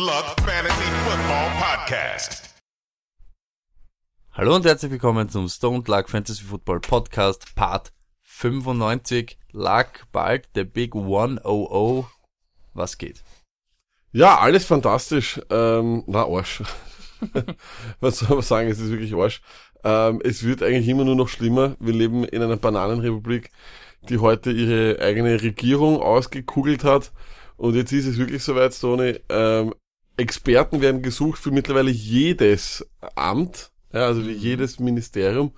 Luck Fantasy Football Podcast. Hallo und herzlich willkommen zum Stone Luck Fantasy Football Podcast Part 95. Luck bald der Big 100. Was geht? Ja, alles fantastisch. Ähm, na, Arsch. Was soll man sagen? Es ist wirklich Arsch. Ähm, es wird eigentlich immer nur noch schlimmer. Wir leben in einer Bananenrepublik, die heute ihre eigene Regierung ausgekugelt hat. Und jetzt ist es wirklich soweit, Tony. Ähm, Experten werden gesucht für mittlerweile jedes Amt, ja, also für jedes Ministerium.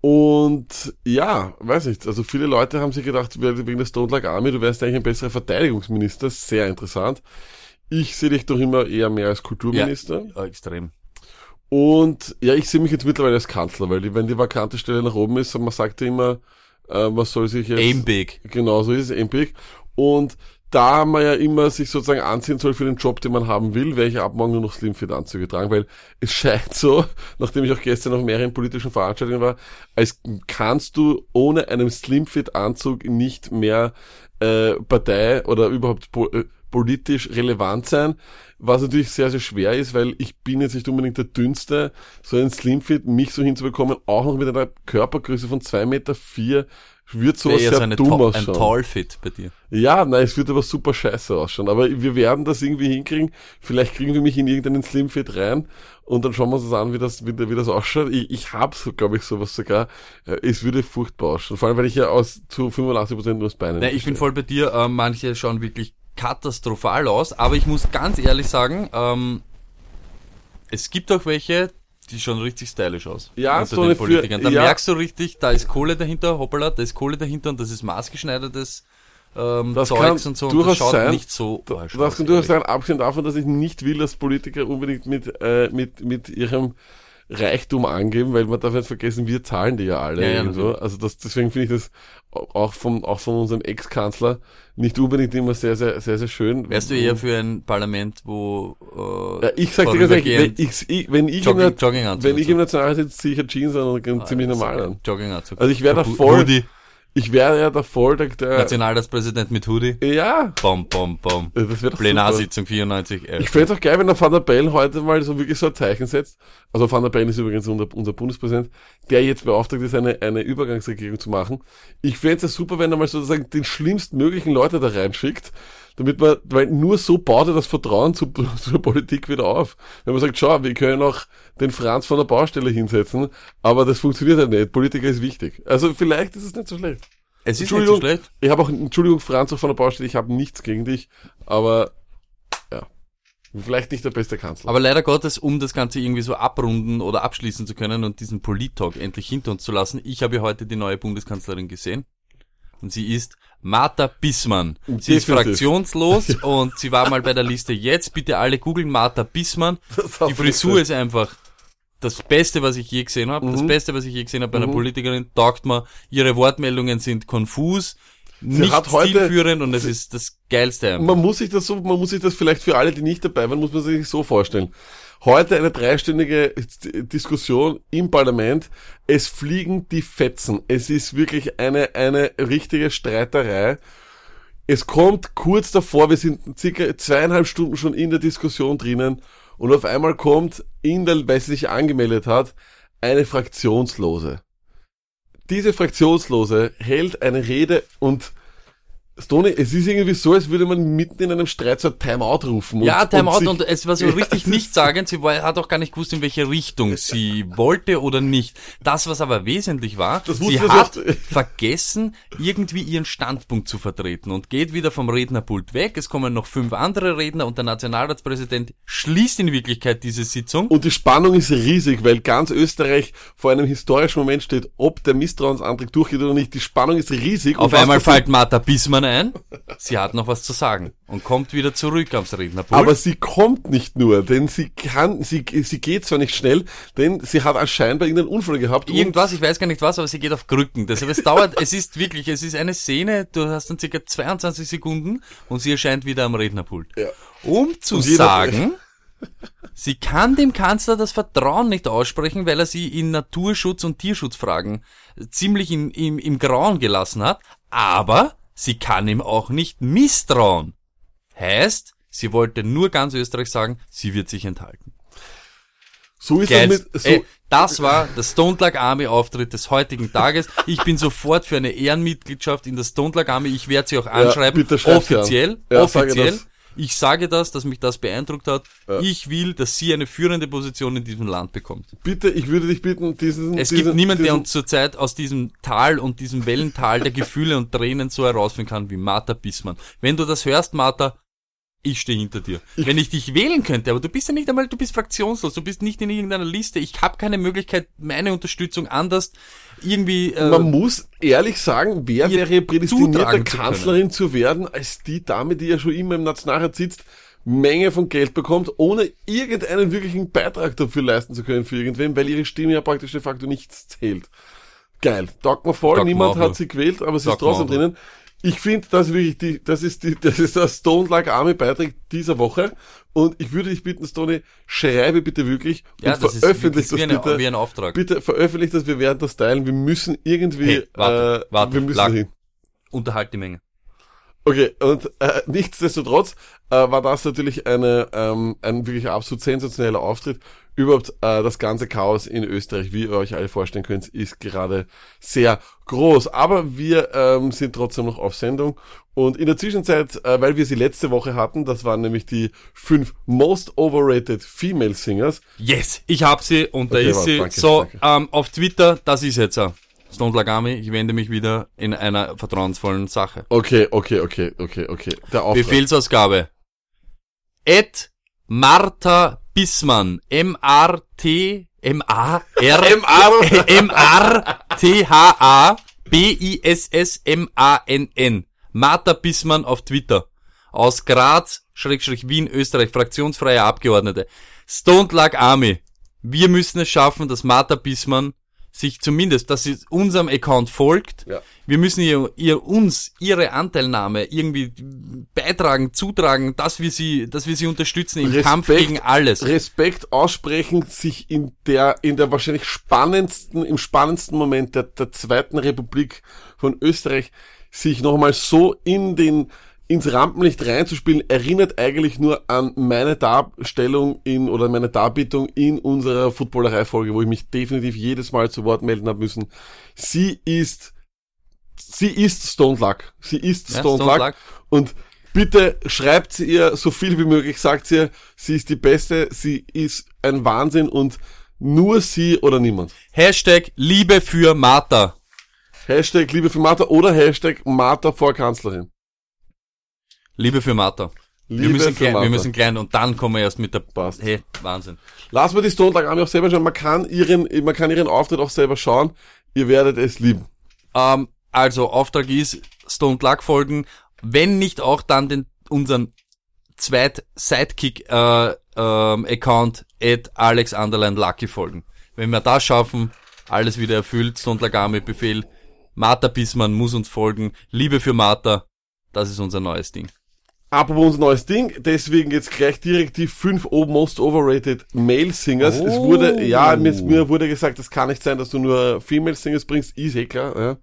Und ja, weiß nicht, also viele Leute haben sich gedacht, wegen der Stone Like Army, du wärst eigentlich ein besserer Verteidigungsminister, sehr interessant. Ich sehe dich doch immer eher mehr als Kulturminister. Ja, extrem. Und ja, ich sehe mich jetzt mittlerweile als Kanzler, weil die, wenn die vakante Stelle nach oben ist, man sagt ja immer, äh, was soll sich jetzt... Aim big. Genau, so ist es, aim big. Und da man ja immer sich sozusagen anziehen soll für den Job, den man haben will, werde ich ab morgen nur noch Slimfit-Anzüge tragen, weil es scheint so, nachdem ich auch gestern auf mehreren politischen Veranstaltungen war, als kannst du ohne einen Slimfit-Anzug nicht mehr äh, Partei oder überhaupt po äh, politisch relevant sein, was natürlich sehr, sehr schwer ist, weil ich bin jetzt nicht unbedingt der Dünnste, so ein Slimfit, mich so hinzubekommen, auch noch mit einer Körpergröße von zwei Meter, vier, wird sowas sehr so dumm Ta- ein ausschauen. Tall-Fit bei dir. Ja, nein, es wird aber super scheiße ausschauen. Aber wir werden das irgendwie hinkriegen. Vielleicht kriegen wir mich in irgendeinen Slimfit rein und dann schauen wir uns das an, wie das, wie, wie das ausschaut. Ich, ich habe so, glaube ich, sowas sogar. Äh, Es würde furchtbar ausschauen. Vor allem, weil ich ja aus zu 85% nur das Bein Nein, ich bin voll bei dir. Ähm, manche schauen wirklich katastrophal aus, aber ich muss ganz ehrlich sagen, ähm, es gibt auch welche, die schauen richtig stylisch aus. Ja, so den eine für- Politikern. Da ja. merkst du richtig, da ist Kohle dahinter, hoppala, da ist Kohle dahinter und das ist maßgeschneidertes ähm, Das kann Zeugs und so. Und durchaus das schaut sein. nicht so Das kann durchaus sein, abgesehen davon, dass ich nicht will, dass Politiker unbedingt mit, äh, mit, mit ihrem Reichtum angeben, weil man darf nicht vergessen, wir zahlen die ja alle Ja, ja, irgendwo. Also das, deswegen finde ich das auch vom, auch von unserem Ex-Kanzler nicht unbedingt immer sehr, sehr, sehr, sehr schön. Wärst du eher für ein Parlament, wo äh, Ja, ich sag dir ganz ehrlich, wenn ich, ich, wenn ich, Jogging- im, Jogginganzug wenn ich im Nationalrat sitze, ziehe ich Jeans an und gehe ziemlich normal an. Jogginganzug. Also ich wäre da voll, Hoodie, ich wäre ja da voll der, der Nationalratspräsident mit Hoodie. ja, Bom, bom, bom. das super. Plenarsitzung 94. Äh, Ich fände es auch geil, wenn der Van der Bellen heute mal so wirklich so ein Zeichen setzt. Also Van der Bellen ist übrigens unser, unser Bundespräsident, der jetzt beauftragt ist, eine, eine Übergangsregierung zu machen. Ich fände es ja super, wenn er mal sozusagen den schlimmstmöglichen Leute da reinschickt, damit man, weil nur so baut er das Vertrauen zu, zur Politik wieder auf. Wenn man sagt, schau, wir können auch den Franz von der Baustelle hinsetzen, aber das funktioniert halt nicht. Politiker ist wichtig. Also vielleicht ist es nicht so schlecht. es ist nicht so Entschuldigung, schlecht. ich habe auch, Entschuldigung, Franz auch von der Baustelle, ich habe nichts gegen dich, aber ja, vielleicht nicht der beste Kanzler. Aber leider Gottes, um das Ganze irgendwie so abrunden oder abschließen zu können und diesen Polit-Talk endlich hinter uns zu lassen, ich habe ja heute die neue Bundeskanzlerin gesehen. Und sie ist Martha Bissmann. Sie ist fraktionslos und sie war mal bei der Liste jetzt. Bitte alle googeln Martha Bissmann. Hast Die Frisur ist einfach das Beste, was ich je gesehen habe. Mhm. Das Beste, was ich je gesehen habe bei einer Politikerin. Taugt mir. Ihre Wortmeldungen sind konfus, nicht hat heute- stilführend und es ist das Geilste. Man muss sich das so, man muss sich das vielleicht für alle, die nicht dabei waren, muss man sich so vorstellen. Heute eine dreistündige Diskussion im Parlament. Es fliegen die Fetzen. Es ist wirklich eine, eine richtige Streiterei. Es kommt kurz davor, wir sind circa zweieinhalb Stunden schon in der Diskussion drinnen und auf einmal kommt in der, weil sie sich angemeldet hat, eine Fraktionslose. Diese Fraktionslose hält eine Rede und Stony, es ist irgendwie so, als würde man mitten in einem Streit so ein Timeout rufen. Und, Ja, Timeout sich- und, es war so richtig es ist- nichtssagend. Sie war, hat auch gar nicht gewusst, in welche Richtung sie wollte oder nicht. Das, was aber wesentlich war, Das sie hat vergessen, irgendwie ihren Standpunkt zu vertreten und geht wieder vom Rednerpult weg. Es kommen noch fünf andere Redner und der Nationalratspräsident schließt in Wirklichkeit diese Sitzung. Und die Spannung ist riesig, weil ganz Österreich vor einem historischen Moment steht, ob der Misstrauensantrag durchgeht oder nicht. Die Spannung ist riesig. Auf Und einmal fällt Martha Bissmann ein. Sie hat noch was zu sagen und kommt wieder zurück aufs Rednerpult. Aber sie kommt nicht nur, denn sie kann, sie, sie geht zwar nicht schnell, denn sie hat anscheinend irgendeinen Unfall gehabt. Irgendwas, ich weiß gar nicht was, aber sie geht auf Krücken. Deshalb es dauert, es ist wirklich, es ist eine Szene, du hast dann circa 22 Sekunden und sie erscheint wieder am Rednerpult. Ja. Um zu sagen, sie kann dem Kanzler das Vertrauen nicht aussprechen, weil er sie in Naturschutz- und Tierschutzfragen ziemlich in, im, im Grauen gelassen hat, aber sie kann ihm auch nicht misstrauen. Heißt, Sie wollte nur ganz Österreich sagen, sie wird sich enthalten. So ist Geil. das mit, so, Ey, das war der Stone Lag Army Auftritt des heutigen Tages. Ich bin sofort für eine Ehrenmitgliedschaft in der Stone Lag Army. Ich werde sie auch anschreiben. bitte schreib sie an. offiziell. Ja, offiziell. Ich sage das, dass mich das beeindruckt hat. Ja. Ich will, dass sie eine führende Position in diesem Land bekommt. bitte, ich würde dich bitten, diesen, Es diesen, gibt niemanden, der uns zurzeit aus diesem Tal und diesem Wellental der Gefühle und Tränen so herausfinden kann wie Martha Bissmann. Wenn du das hörst, Martha, ich stehe hinter dir. Wenn ich dich wählen könnte, aber du bist ja nicht einmal, du bist fraktionslos, du bist nicht in irgendeiner Liste. Ich habe keine Möglichkeit, meine Unterstützung anders irgendwie. Äh, Man muss ehrlich sagen, wer wäre prädestiniert, zutragen zu Kanzlerin zu werden, als die Dame, die ja schon immer im Nationalrat sitzt, Menge von Geld bekommt, ohne irgendeinen wirklichen Beitrag dafür leisten zu können für irgendwen, weil ihre Stimme ja praktisch de facto nichts zählt. Geil. Taugt mir voll, mir niemand hat sie gewählt, aber sie Taugt ist trotzdem drinnen. Ich finde, das wirklich die, das ist die, das ist der Stone Like Army Beitrag dieser Woche. Und ich würde dich bitten, Stone, schreibe bitte wirklich ja, und das ist, veröffentlich das ist wie, das eine, bitte. wie ein Auftrag. Bitte veröffentlicht das, wir werden das teilen. Wir müssen irgendwie, Hey, warte, äh, warte, wir müssen Lag- dahin. Unterhalt die Menge. Okay, und äh, nichtsdestotrotz äh, war das natürlich eine, ähm, ein wirklich absolut sensationeller Auftritt. Überhaupt äh, das ganze Chaos in Österreich, wie ihr euch alle vorstellen könnt, ist gerade sehr groß. Aber wir ähm, sind trotzdem noch auf Sendung. Und in der Zwischenzeit, äh, weil wir sie letzte Woche hatten, das waren nämlich die fünf Most Overrated Female Singers. Yes, ich hab sie und da Okay, ist warte, sie. danke, so, danke. ähm, auf Twitter, das ist jetzt er. Stone Lagami, ich wende mich wieder in einer vertrauensvollen Sache. Okay, okay, okay, okay, okay. Der Auftrag. Befehlsausgabe. Ed Martha Bissmann. M-R-T, M-A-R, M.R. M-R-T-H-A, B-I-S-S-M-A-N-N. Martha Bissmann auf Twitter. Aus Graz, Schrägstrich Wien, Österreich, fraktionsfreie Abgeordnete. Stone Lag Army. Wir müssen es schaffen, dass Martha Bissmann sich zumindest, dass sie unserem Account folgt. Ja. Wir müssen ihr, ihr uns ihre Anteilnahme irgendwie beitragen, zutragen, dass wir sie, dass wir sie unterstützen im Respekt- Kampf gegen alles. Respekt aussprechen, sich in der, in der wahrscheinlich spannendsten, im spannendsten Moment der, der zweiten Republik von Österreich, sich nochmal so in den, ins Rampenlicht reinzuspielen, erinnert eigentlich nur an meine Darstellung in, oder meine Darbietung in unserer Footballerei-Folge, wo ich mich definitiv jedes Mal zu Wort melden habe müssen. Sie ist, sie ist Stone Luck. Sie ist Ja, Stone, Stone Luck. Luck. Und bitte schreibt sie ihr so viel wie möglich, sagt sie ihr, sie ist die Beste, sie ist ein Wahnsinn und nur sie oder niemand. Hashtag Liebe für Martha. Hashtag Liebe für Martha oder Hashtag Martha vor Kanzlerin. Liebe für Martha. Liebe wir müssen klein, Martha. wir müssen klein und dann kommen wir erst mit der Passt. Hey, Wahnsinn. Lass mal die Stone Luck Army auch selber schauen. Man kann ihren, man kann ihren Auftritt auch selber schauen. Ihr werdet es lieben. Ähm, also Auftrag ist Stone Luck folgen, wenn nicht auch dann den unseren zweit Sidekick äh, ähm, Account at Alex Underline Lucky folgen. Wenn wir das schaffen, alles wieder erfüllt, Stone Luck Army Befehl, Martha Bismann muss uns folgen, Liebe für Martha, das ist unser neues Ding. Apropos unser neues Ding, deswegen jetzt gleich direkt die fünf most overrated Male Singers. Es Oh. wurde, ja, mir, mir wurde gesagt, es kann nicht sein, dass du nur Female Singers bringst. Ist eh klar, ja.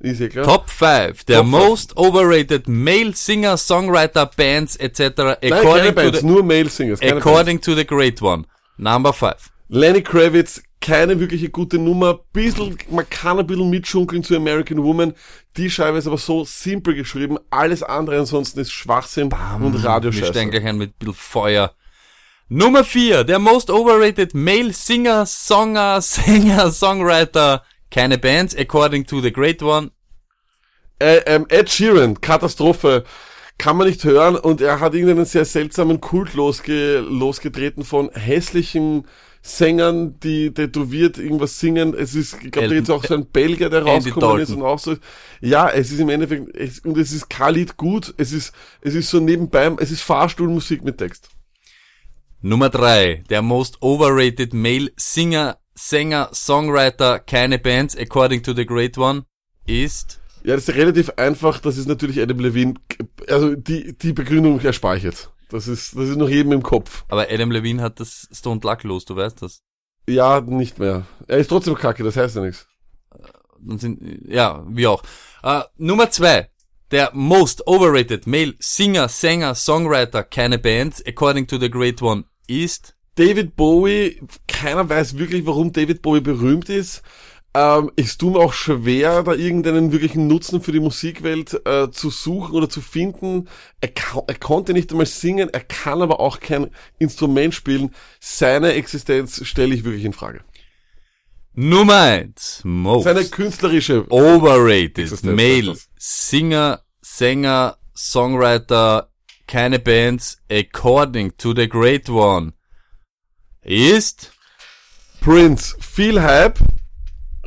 Ist eh klar. Top 5 der Top five. most overrated male singer, Songwriter, Bands etc. Nein, according, to Bands, the, nur Male Singers. Keine Bands. according to the great one. Number 5. Lenny Kravitz, keine wirkliche gute Nummer. Bisschen, man kann ein bisschen mitschunkeln zu American Woman. Die Scheibe ist aber so simpel geschrieben. Alles andere ansonsten ist Schwachsinn und Wir steigen Radioscheiße. gleich ein mit ein bisschen Feuer. Nummer 4, der most overrated male singer, Songer, Sänger, Songwriter, keine Bands, according to the great one. Äh, ähm, Ed Sheeran, Katastrophe. Kann man nicht hören und er hat irgendeinen sehr seltsamen Kult losge losgetreten von hässlichen Sängern, die tätowiert irgendwas singen. Es ist, ich glaube, da jetzt auch so ein Belgier, der rausgekommen ist und auch so. Ja, es ist im Endeffekt, es, und es ist kein Lied gut. Es ist, es ist so nebenbei, es ist Fahrstuhlmusik mit Text. Nummer 3, der most overrated male singer, Sänger, Songwriter, keine Bands, according to the great one, ist Ja, das ist relativ einfach. Das ist natürlich Adam Levine. Also die, die Begründung erspare ich jetzt. Das ist, das ist noch jedem im Kopf. Aber Adam Levine hat das Stone Luck los, du weißt das. Ja, nicht mehr. Er ist trotzdem kacke, das heißt ja nichts. Dann sind, ja, wie auch. Äh, Nummer zwei. der most overrated male Singer, Sänger, Songwriter, keine Band, according to the great one, ist David Bowie, keiner weiß wirklich, warum David Bowie berühmt ist. Ähm, tut mir auch schwer, da irgendeinen wirklichen Nutzen für die Musikwelt äh, zu suchen oder zu finden. Er, er konnte nicht einmal singen, er kann aber auch kein Instrument spielen. Seine Existenz stelle ich wirklich in Frage. Nummer eins, most Seine künstlerische overrated Existenz, male. Singer, Sänger, Songwriter, keine Bands, according to the great one, ist Prince, viel Hype,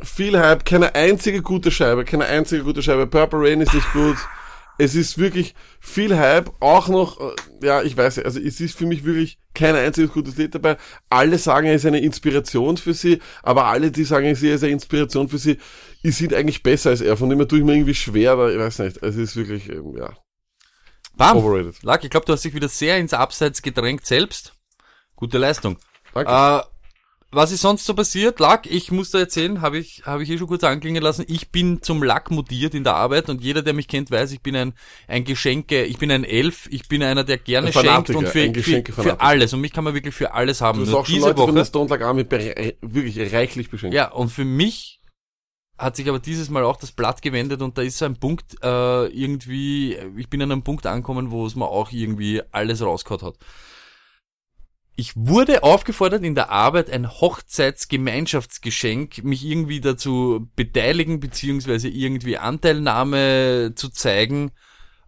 viel Hype, keine einzige gute Scheibe, keine einzige gute Scheibe. Purple Rain ist nicht gut. Es ist wirklich viel Hype, auch noch, äh, ja, ich weiß, also es ist für mich wirklich kein einziges gutes Lied dabei. Alle sagen, er ist eine Inspiration für sie, aber alle, die sagen, er ist eine Inspiration für sie, die sind eigentlich besser als er. Von dem her tue ich mir irgendwie schwer, aber ich weiß nicht, es ist wirklich, ähm, ja, Bam. overrated. Lack, ich glaube, du hast dich wieder sehr ins Abseits gedrängt selbst. Gute Leistung. Danke. Äh, was ist sonst so passiert? Lack, ich muss da erzählen, habe ich, habe ich eh schon kurz anklingen lassen. Ich bin zum Lack mutiert in der Arbeit und jeder, der mich kennt, weiß, ich bin ein, ein Geschenke, ich bin ein Elf, ich bin einer, der gerne schenkt und für, für, für alles. Und mich kann man wirklich für alles haben. Du hast auch schon diese Leute von der Woche, Stone Like Army bere- wirklich reichlich beschenkt. ja, und für mich hat sich aber dieses Mal auch das Blatt gewendet und da ist so ein Punkt äh, irgendwie, ich bin an einem Punkt angekommen, wo es mir auch irgendwie alles rausgehauen hat. Ich wurde aufgefordert, in der Arbeit ein Hochzeitsgemeinschaftsgeschenk mich irgendwie dazu beteiligen, beziehungsweise irgendwie Anteilnahme zu zeigen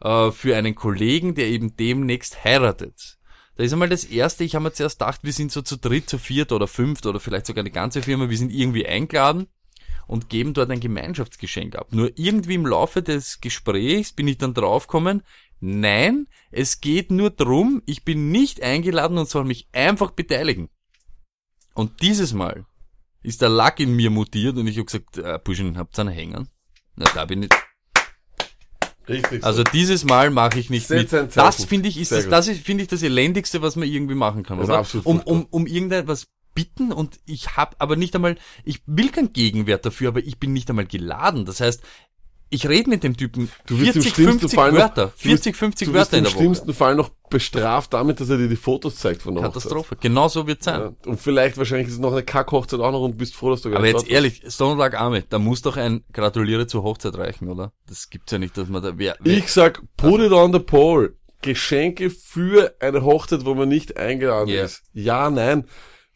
äh, für einen Kollegen, der eben demnächst heiratet. Da ist einmal das erste, ich habe mir zuerst gedacht, wir sind so zu dritt, zu viert oder fünft oder vielleicht sogar eine ganze Firma, wir sind irgendwie eingeladen und geben dort ein Gemeinschaftsgeschenk ab. Nur irgendwie im Laufe des Gesprächs bin ich dann draufgekommen, nein, es geht nur drum, ich bin nicht eingeladen und soll mich einfach beteiligen. Und dieses Mal ist der Lack in mir mutiert und ich habe gesagt, äh, Burschen, habt ihr einen Hänger? Na, da bin ich. Richtig. so. Also dieses Mal mache ich nicht mit. Das finde ich ist Sehr das, das ist, finde ich das elendigste, was man irgendwie machen kann, Das ist oder? absolut Um, um, um irgendetwas bitten und ich habe aber nicht einmal, ich will keinen Gegenwert dafür, aber ich bin nicht einmal geladen. Das heißt, ich rede mit dem Typen Du wirst im 40, schlimmsten 50 Fall noch- Wörter, du wirst- 40, 50 du wirst Wörter in im der Woche. schlimmsten Fall noch bestraft damit, dass er dir die Fotos zeigt von der Katastrophe. Genau so wird sein. Hochzeit. Ja. Und vielleicht wahrscheinlich ist es noch eine Kackhochzeit auch noch und bist froh, dass du gar Aber jetzt ehrlich, Stone Lag Arme, da muss doch ein Gratuliere zur Hochzeit reichen, oder? Das gibt's ja nicht, dass man da, wer, wer. Ich sag, put it on the pole. Geschenke für eine Hochzeit, wo man nicht eingeladen Ja. ist. Ja, nein.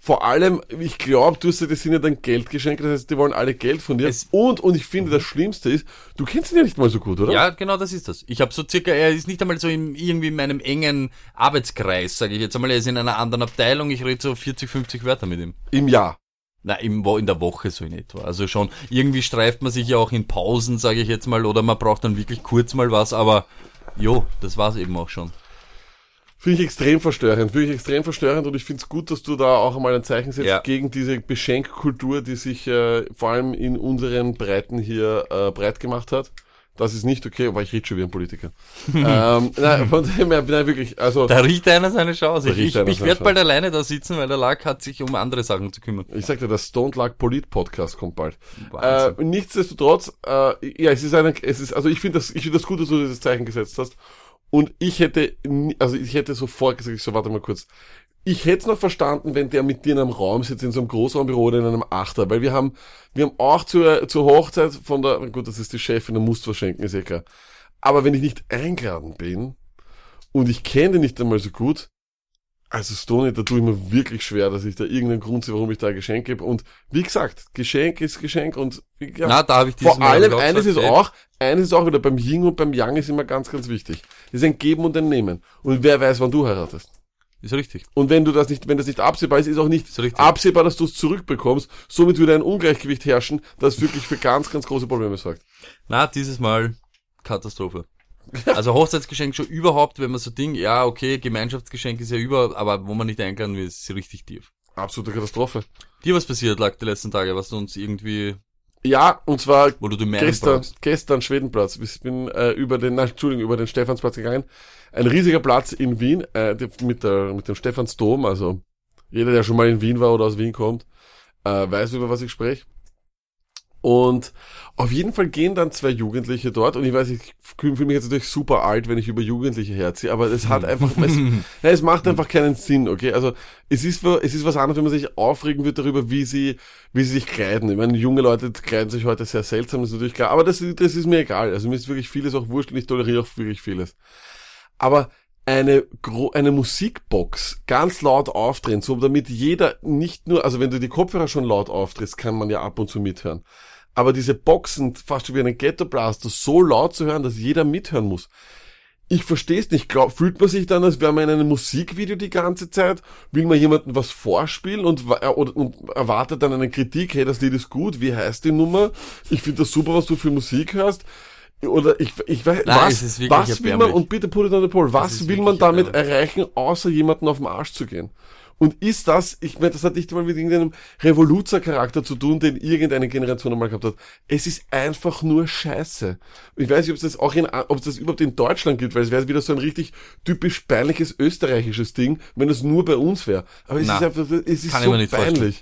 Vor allem, ich glaube, du hast ja, das sind ja dann Geldgeschenke, das heißt, die wollen alle Geld von dir. Es- und, und ich finde, das Schlimmste ist, du kennst ihn ja nicht mal so gut, oder? Ja, genau das ist das. Ich habe so circa, er ist nicht einmal so im, irgendwie in meinem engen Arbeitskreis, sage ich jetzt einmal, er ist in einer anderen Abteilung, ich rede so 40, 50 Wörter mit ihm. Im Jahr. Na, im, Wo- in der Woche so in etwa. Also schon, irgendwie streift man sich ja auch in Pausen, sage ich jetzt mal, oder man braucht dann wirklich kurz mal was, aber jo, das war's eben auch schon. Finde ich extrem verstörend, wirklich extrem verstörend und ich finde es gut, dass du da auch einmal ein Zeichen setzt Ja. gegen diese Beschenkkultur, die sich äh, vor allem in unseren Breiten hier äh, breit gemacht hat. Das ist nicht okay, aber ich rede schon wie ein Politiker. ähm, nein, von dem her, nein, wirklich, also Da riecht einer seine Chance. Ich, ich, ich werde bald alleine da sitzen, weil der Lack hat sich um andere Sachen zu kümmern. ich sagte, das Stone Luck Polit Podcast kommt bald. Äh, nichtsdestotrotz, äh, ja, es ist eine, es ist, also ich finde das, ich finde das gut, dass du dieses Zeichen gesetzt hast. Und ich hätte, also ich hätte sofort gesagt, ich so, warte mal kurz. Ich hätte es noch verstanden, wenn der mit dir in einem Raum sitzt, in so einem Großraumbüro oder in einem Achter, weil wir haben, wir haben auch zur, zur Hochzeit von der, gut, das ist die Chefin, da musst du was schenken, ist eh klar. Aber wenn ich nicht eingeladen bin und ich kenne den nicht einmal so gut, also Stoney, da tue ich mir wirklich schwer, dass ich da irgendeinen Grund sehe, warum ich da ein Geschenk gebe. Und wie gesagt, Geschenk ist Geschenk und ja, Na, da habe ich vor allem, eines ist auch, eines ist auch wieder beim Yin und beim Yang ist immer ganz, ganz wichtig. Das ist ein Geben und ein Nehmen. Und wer weiß, wann du heiratest. Ist richtig. Und wenn du das nicht, wenn das nicht absehbar ist, ist auch nicht Ist absehbar, dass du es zurückbekommst. Somit würde ein Ungleichgewicht herrschen, das wirklich für ganz, ganz große Probleme sorgt. Na, dieses Mal Katastrophe. Also Hochzeitsgeschenk schon überhaupt, wenn man so Ding, ja, okay, Gemeinschaftsgeschenk ist ja über, aber wo man nicht eingeladen wird, ist richtig tief. Absolute Katastrophe. Dir was passiert lag die letzten Tage, was du uns irgendwie, Ja, und zwar gestern, brauchst. gestern Schwedenplatz. Ich bin äh, über den, nein, Entschuldigung, über den Stephansplatz gegangen. Ein riesiger Platz in Wien, äh, mit, der, mit dem Stephansdom. Also jeder, der schon mal in Wien war oder aus Wien kommt, äh, weiß über was ich spreche. Und auf jeden Fall gehen dann zwei Jugendliche dort und ich weiß, ich fühle mich jetzt natürlich super alt, wenn ich über Jugendliche herziehe, aber es hat einfach, es, nein, es macht einfach keinen Sinn, okay? Also es ist, es ist was anderes, wenn man sich aufregen wird darüber, wie sie, wie sie sich kleiden. Ich meine, junge Leute kleiden sich heute sehr seltsam, ist natürlich klar, aber das, das ist mir egal. Also mir ist wirklich vieles auch wurscht und ich toleriere auch wirklich vieles. Aber eine, eine Musikbox ganz laut aufdrehen, so damit jeder nicht nur, also wenn du die Kopfhörer schon laut aufdrehst, kann man ja ab und zu mithören. Aber diese Boxen, fast wie einen Ghetto-Blaster, so laut zu hören, dass jeder mithören muss. Ich verstehe es nicht. Glaub, fühlt man sich dann, als wäre man in einem Musikvideo die ganze Zeit? Will man jemandem was vorspielen und, oder, und erwartet dann eine Kritik, hey, das Lied ist gut, wie heißt die Nummer? Ich finde das super, was du für Musik hörst. Oder ich, ich weiß, Nein, was, es ist wirklich was will man, und bitte put it on the poll, was will man damit erbärmlich. erreichen, außer jemanden auf den Arsch zu gehen? Und ist das, ich meine, das hat nicht mal mit irgendeinem Revoluzer-Charakter zu tun, den irgendeine Generation einmal gehabt hat. Es ist einfach nur Scheiße. Ich weiß nicht, ob es das auch in, ob es das überhaupt in Deutschland gibt, weil es wäre wieder so ein richtig typisch peinliches österreichisches Ding, wenn es nur bei uns wäre. Aber es Na, ist einfach, es ist so vorstellen.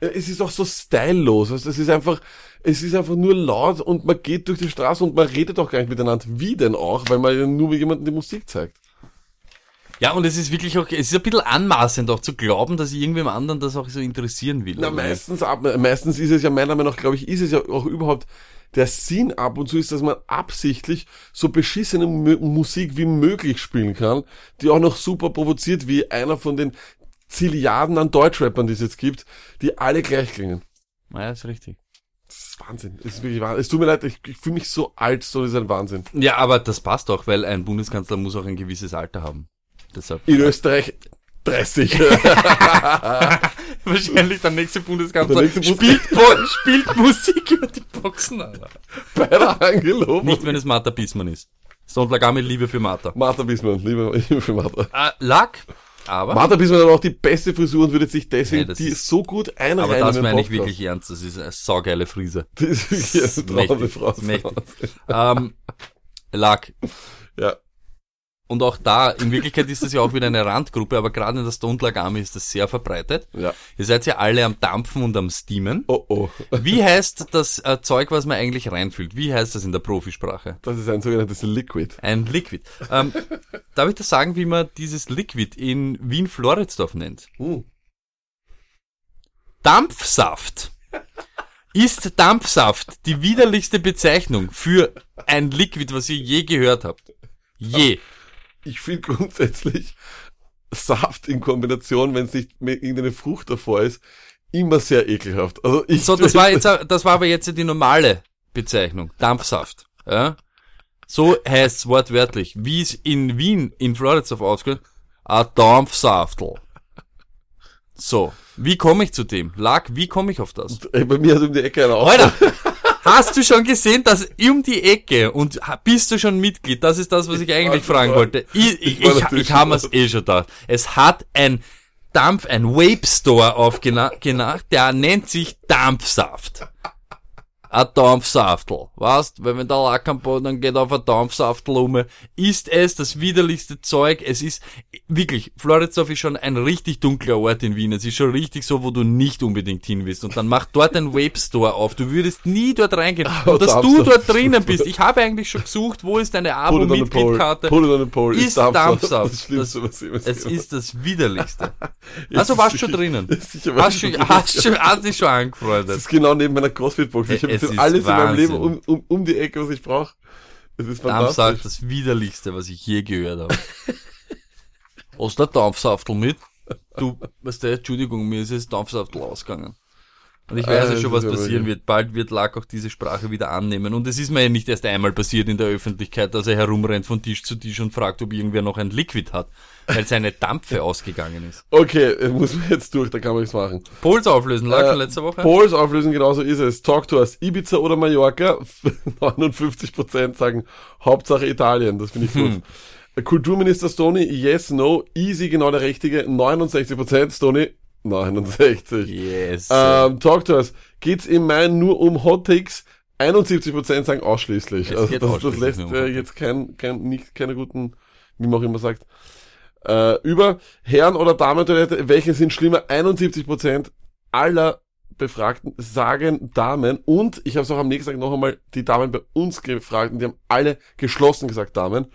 Ja, Es ist auch so stylelos. Also es ist einfach, es ist einfach nur laut und man geht durch die Straße und man redet auch gar nicht miteinander. Wie denn auch? Weil man ja nur jemandem die Musik zeigt. Ja, und es ist wirklich auch, es ist ein bisschen anmaßend auch zu glauben, dass irgendwem anderen das auch so interessieren will. Na, meistens, ab, meistens ist es ja meiner Meinung nach, glaube ich, ist es ja auch überhaupt der Sinn ab und zu ist, dass man absichtlich so beschissene Mu- Musik wie möglich spielen kann, die auch noch super provoziert, wie einer von den Zilliarden an Deutschrappern, die es jetzt gibt, die alle gleich klingen. Ja, ist richtig. Das ist Wahnsinn. Das ist wirklich Wahnsinn. Es tut mir leid, ich, ich fühle mich so alt, so ist ein Wahnsinn. Ja, aber das passt auch, weil ein Bundeskanzler muss auch ein gewisses Alter haben. Deshalb. In Österreich 30. Wahrscheinlich der nächste Bundeskanzler Der nächste spielt, spielt Musik über die Boxen, Alter. Beinahe angeloben. Nicht, wenn es Martha Bismann ist. Stone mit Liebe für Martha. Martha Bismann, lieber für Martha. Äh, Lack, aber, Martha Bismann hat auch die beste Frisur und würde sich deswegen Ja, die ist- so gut einreihen. aber das meine ich wirklich ernst. Das ist eine saugeile Frise. Das ist wirklich eine mächtig, Frau. mächtig. Ähm, Lack. Ja. Und auch da, in Wirklichkeit ist das ja auch wieder eine Randgruppe, aber gerade in der Stone Lag Army ist das sehr verbreitet. Ja. Ihr seid ja alle am Dampfen und am Steamen. Oh oh. Wie heißt das äh, Zeug, was man eigentlich reinfüllt? Wie heißt das in der Profisprache? Das ist ein sogenanntes Liquid. Ein Liquid. Ähm, darf ich das sagen, wie man dieses Liquid in Wien-Floridsdorf nennt? Hm. Dampfsaft. Ist Dampfsaft die widerlichste Bezeichnung für ein Liquid, was ihr je gehört habt? Je. Ich finde grundsätzlich Saft in Kombination, wenn es nicht mehr irgendeine Frucht davor ist, immer sehr ekelhaft. Also ich So, das war jetzt, das war aber jetzt die normale Bezeichnung. Dampfsaft. Ja? So heißt's wortwörtlich. Wie es in Wien, in Floridsdorf ausgeht, a Dampfsaftel. So. Wie komme ich zu dem? Lag, wie komme ich auf das? Ey, bei mir hat um die Ecke einer. Alter, hast du schon gesehen, dass um die Ecke und bist du schon Mitglied? Das ist das, was ich eigentlich war- fragen wollte. Ich, ich, ich ich, war ich, habe mir's eh schon gedacht. Es hat ein Dampf, ein Vape Store aufgenacht, der nennt sich Dampfsaft. Ein Dampfsaftel, weißt, weil wenn der Lack am Boden geht auf ein Dampfsaftel um, ist es das widerlichste Zeug, es ist, wirklich, Floridsdorf ist schon ein richtig dunkler Ort in Wien, es ist schon richtig so, wo du nicht unbedingt hin willst und dann macht dort ein Vape Store auf, du würdest nie dort reingehen und dass du Dampfsaft. dort drinnen bist, ich habe eigentlich schon gesucht, wo ist deine. Abo-Mitgliedkarte, ist Dampfsaft. Das Schlimmste, was ich es ist das widerlichste. Also warst du schon drinnen. Hast du, hast du, hast dich schon Das angefreundet. ist genau neben meiner Crossfit-Box. Ich habe Es jetzt ist alles in meinem Wahnsinn. Leben um, um, um die Ecke, was ich brauche. Es ist Dampfsaft, fantastisch. das widerlichste, was ich je gehört habe. Hast du Dampfsaftel mit? Du, weißt du, Entschuldigung, mir ist das Dampfsaftel ausgegangen. Und ich weiß Ah, ja schon, das was passieren wird. Bald wird Lack auch diese Sprache wieder annehmen. Und es ist mir ja nicht erst einmal passiert in der Öffentlichkeit, dass er herumrennt von Tisch zu Tisch und fragt, ob irgendwer noch ein Liquid hat, weil seine Dampfe ausgegangen ist. Okay, äh, muss man jetzt durch, da kann man nichts machen. Pols auflösen, Lack Äh, von letzter Woche? Pols auflösen, genauso ist es. Talk to us. Ibiza oder Mallorca? 59% sagen Hauptsache Italien. Das finde ich Hm. gut. Kulturminister Stony, yes, no. Easy, genau der richtige. 69%. Stony, 69. yes. Ähm, Talk to us. Geht's im Mai nur um Hot Takes? 71% sagen ausschließlich. Es also das, ausschließlich das lässt äh, jetzt kein, kein, nicht, keine guten, wie man auch immer sagt. Äh, über Herren- oder Damen-Toilette, welche sind schlimmer? 71% aller befragten sagen Damen und ich habe es auch am nächsten Tag noch einmal die Damen bei uns gefragt und die haben alle geschlossen gesagt Damen.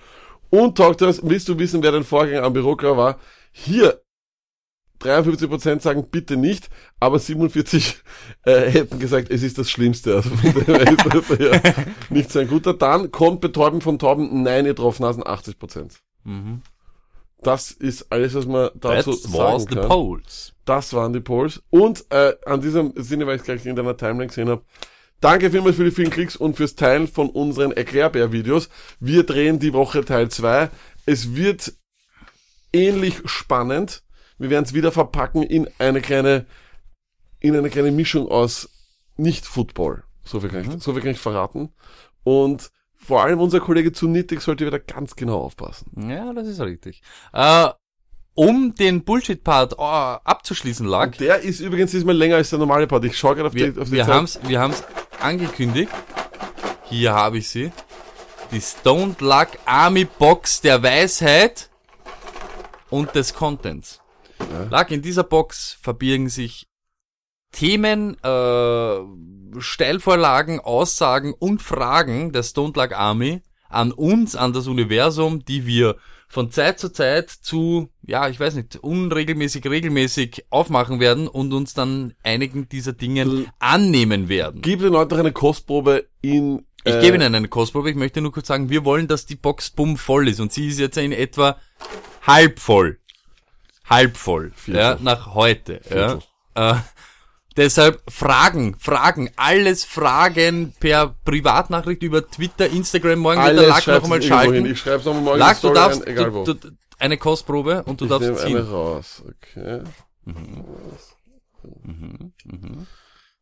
Und Doctors, willst du wissen, wer dein Vorgänger am Bürokra war? Hier 53% sagen bitte nicht, aber 47 äh, hätten gesagt, es ist das Schlimmste. Also das ja nicht so ein guter. Dann kommt Betäuben von Tauben, nein, ihr Draufnasen, 80%. Mhm. Das ist alles, was man dazu That sagen the kann. polls. Das waren die Polls. Und äh, an diesem Sinne, weil ich es gleich in deiner Timeline gesehen habe, danke vielmals für die vielen Klicks und fürs Teilen von unseren Erklärbär-Videos. Wir drehen die Woche Teil 2. Es wird ähnlich spannend. Wir werden es wieder verpacken in eine kleine, in eine kleine Mischung aus Nicht-Football. So viel kann ich, so viel kann ich verraten. Und vor allem unser Kollege zu Nittig sollte wieder ganz genau aufpassen. Ja, das ist richtig. Äh, um den Bullshit-Part äh, abzuschließen, lag, Und der ist übrigens diesmal länger als der normale Part. Ich schaue gerade auf wir, die, auf die wir Zeit. haben's, wir haben's angekündigt. Hier habe ich sie. Die Stone Luck Army Box der Weisheit und des Contents. Luck, in dieser Box verbirgen sich Themen, äh, Steilvorlagen, Aussagen und Fragen der Stone Luck Army an uns, an das Universum, die wir von Zeit zu Zeit zu, ja, ich weiß nicht, unregelmäßig, regelmäßig aufmachen werden und uns dann einigen dieser Dinge annehmen werden. Gib den Leuten noch eine Kostprobe in. Ich äh, gebe Ihnen eine Kostprobe. Ich möchte nur kurz sagen, wir wollen, dass die Box bumm voll ist und sie ist jetzt in etwa halb voll. Halb voll. Ja, nach heute. Ja. Äh, deshalb Fragen, Fragen, alles Fragen per Privatnachricht über Twitter, Instagram. Morgen wird der Alles Lack noch einmal irgendwo hin. schalten. Ich schreib's nochmal morgen Lack, du darfst rein, egal wo. du, du, eine Kostprobe und du ich darfst ziehen. eine raus. Okay.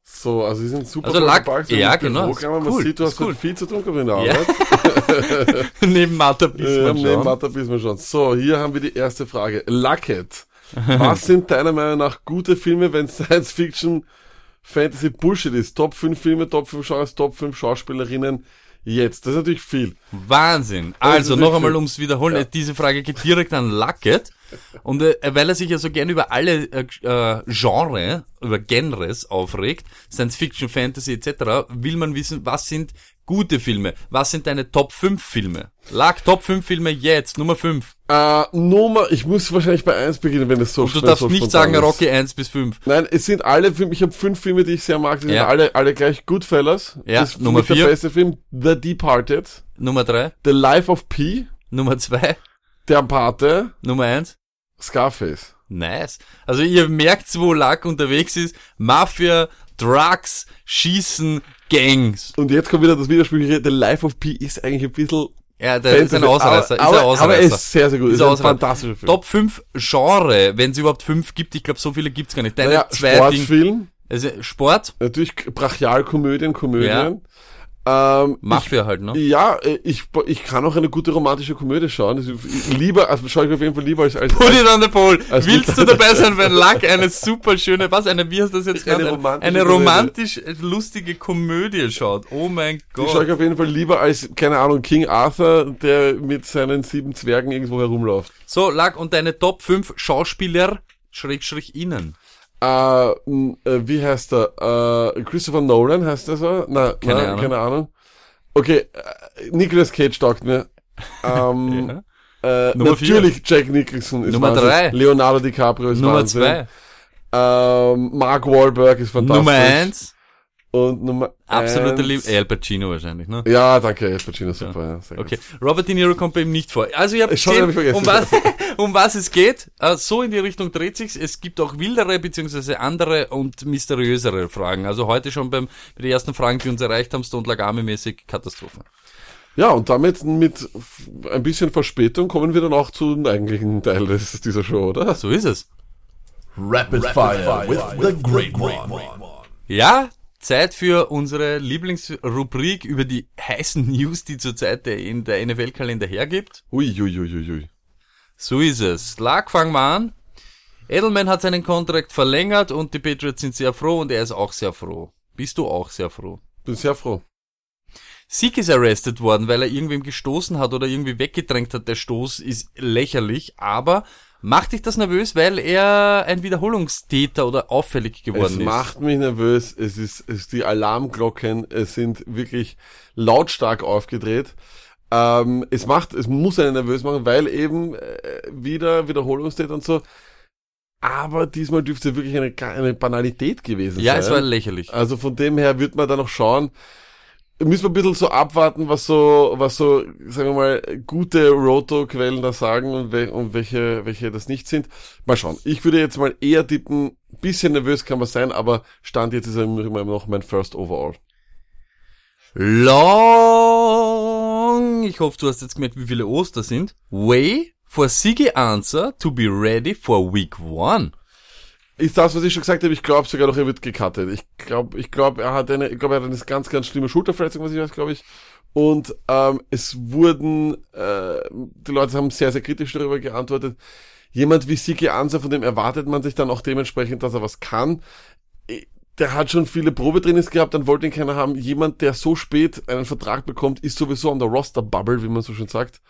So, also sie sind super Also Lack- ja, genau, man, cool, sieht, du hast cool. viel zu tun gehabt in der Ja. Neben Martha Bismarck neben schauen. Martha Bismarck schon. So, hier haben wir die erste Frage. Lucket. Was sind deiner Meinung nach gute Filme, wenn Science Fiction Fantasy Bullshit ist? Top 5 Filme, Top 5 Genres, Top 5 Schauspielerinnen jetzt. Das ist natürlich viel. Wahnsinn. Also noch einmal ums Wiederholen. Ja. Diese Frage geht direkt an Luckett. Und äh, weil er sich ja so gern über alle äh, äh, Genre, über Genres aufregt, Science Fiction, Fantasy etc., will man wissen, was sind gute Filme? Was sind deine Top 5 Filme? Luck, Top 5 Filme jetzt, Nummer 5. Äh, Nummer, ich muss wahrscheinlich bei 1 beginnen, wenn es so Und du darfst so nicht sagen ist. Rocky 1 bis 5. Nein, es sind alle Filme, ich habe fünf Filme, die ich sehr mag, die Ja. sind alle, alle gleich Goodfellas. Ja, das ist Nummer mich der vier. beste Film. The Departed. Nummer 3, The Life of Pi. Nummer 2, Der Pate. Nummer 1. Scarface. Nice. Also ihr merkt, wo Luck unterwegs ist. Mafia, Drugs, Schießen, Gangs. Und jetzt kommt wieder das Widersprüchliche, The Life of Pi ist eigentlich ein bisschen Ja, der ist ein Fantasy, Ausreißer. Aber, ist ein Ausreißer. aber er ist sehr, sehr gut. Ist Ist, ein Ausreißer. fantastischer Film. Top 5 Genre, wenn es überhaupt 5 gibt. Ich glaube, so viele gibt's gar nicht. Deine Naja, zwei. Sportfilm, Also Sport, natürlich Brachialkomödien, Komödien. Ähm, Mafia halt, ne? ich, ja, äh, ich, ich kann auch eine gute romantische Komödie schauen. Also, ich- lieber, also schaue ich auf jeden Fall lieber als, als, Put it on the pole. Willst du dabei sein, wenn Luck eine super schöne, was, eine, wie hast du das jetzt Eine genannt? romantische Eine romantisch lustige Komödie schaut. Oh mein Die schaue Gott. ich auf jeden Fall lieber als, keine Ahnung, King Arthur, der mit seinen sieben Zwergen irgendwo herumläuft. So, Luck, und deine Top 5 Schauspieler, Schrägstrich innen. Äh, äh, wie heißt er? Äh, Christopher Nolan heißt er so? Na, Keine na, Ahnung. keine Ahnung. Okay, äh, Nicolas Cage taugt mir. Ähm, äh, Nummer natürlich Jack Nicholson ist Nummer Wahnsinn. drei. Leonardo DiCaprio ist Nummer Wahnsinn. 2. Ähm, Mark Wahlberg ist fantastisch. Nummer 1. Und Nummer Absoluter eins- Lieb. Al Pacino wahrscheinlich, ne? Ja, danke, Al Pacino, super. Ja. sehr gut. Okay, Robert De Niro kommt bei ihm nicht vor. Also ich habe gesehen, um vergessen. was, um was es geht. Äh, so in die Richtung dreht sich's. Es gibt auch wildere beziehungsweise andere und mysteriösere Fragen. Also heute schon beim bei den ersten Fragen, die uns erreicht haben, Stone Lagame-mäßig Katastrophe. Ja, und damit mit ein bisschen Verspätung kommen wir dann auch zum eigentlichen Teil des, dieser Show, oder? So ist es. Rapid, Fire, with, the Great One. Ja, Zeit für unsere Lieblingsrubrik über die heißen News, die zurzeit der, in der NFL-Kalender hergibt. Ui, ui, ui, ui, ui. So ist es. Lag, fangen wir an. Edelman hat seinen Kontrakt verlängert und die Patriots sind sehr froh und er ist auch sehr froh. Bist du auch sehr froh? Bin sehr froh. Sieg ist arrested worden, weil er irgendwem gestoßen hat oder irgendwie weggedrängt hat. Der Stoß ist lächerlich, aber Macht dich das nervös, weil er ein Wiederholungstäter oder auffällig Es geworden ist? macht mich nervös. Es ist, es ist die Alarmglocken, es sind wirklich lautstark aufgedreht. Ähm, es macht, es muss einen nervös machen, weil eben äh, wieder Wiederholungstäter und so. Aber diesmal dürfte es wirklich eine, eine Banalität gewesen ja, sein. es war lächerlich. Also von dem her wird man da noch schauen. Müssen wir ein bisschen so abwarten, was so, was so, sagen wir mal, gute Roto-Quellen da sagen und, we und welche, welche das nicht sind. Mal schauen. Ich würde jetzt mal eher tippen, bisschen nervös kann man sein, aber Stand jetzt ist er immer noch mein First Overall. Long. Ich hoffe, du hast jetzt gemerkt, wie viele Oster sind. Way for Siggy Answer to be ready for week one. Ist das, was ich schon gesagt habe, ich glaube sogar noch, er wird gecuttet. Ich glaube, ich glaube, er hat eine, ich glaube, er hat eine ganz, ganz schlimme Schulterverletzung, was ich weiß, glaube ich. Und ähm, es wurden, äh, die Leute haben sehr, sehr kritisch darüber geantwortet. Jemand wie Siki Ansa, von dem erwartet man sich dann auch dementsprechend, dass er was kann. Eh, Der hat schon viele Probetrainings gehabt, dann wollte ihn keiner haben. Jemand, der so spät einen Vertrag bekommt, ist sowieso an der Roster-Bubble, wie man so schön sagt.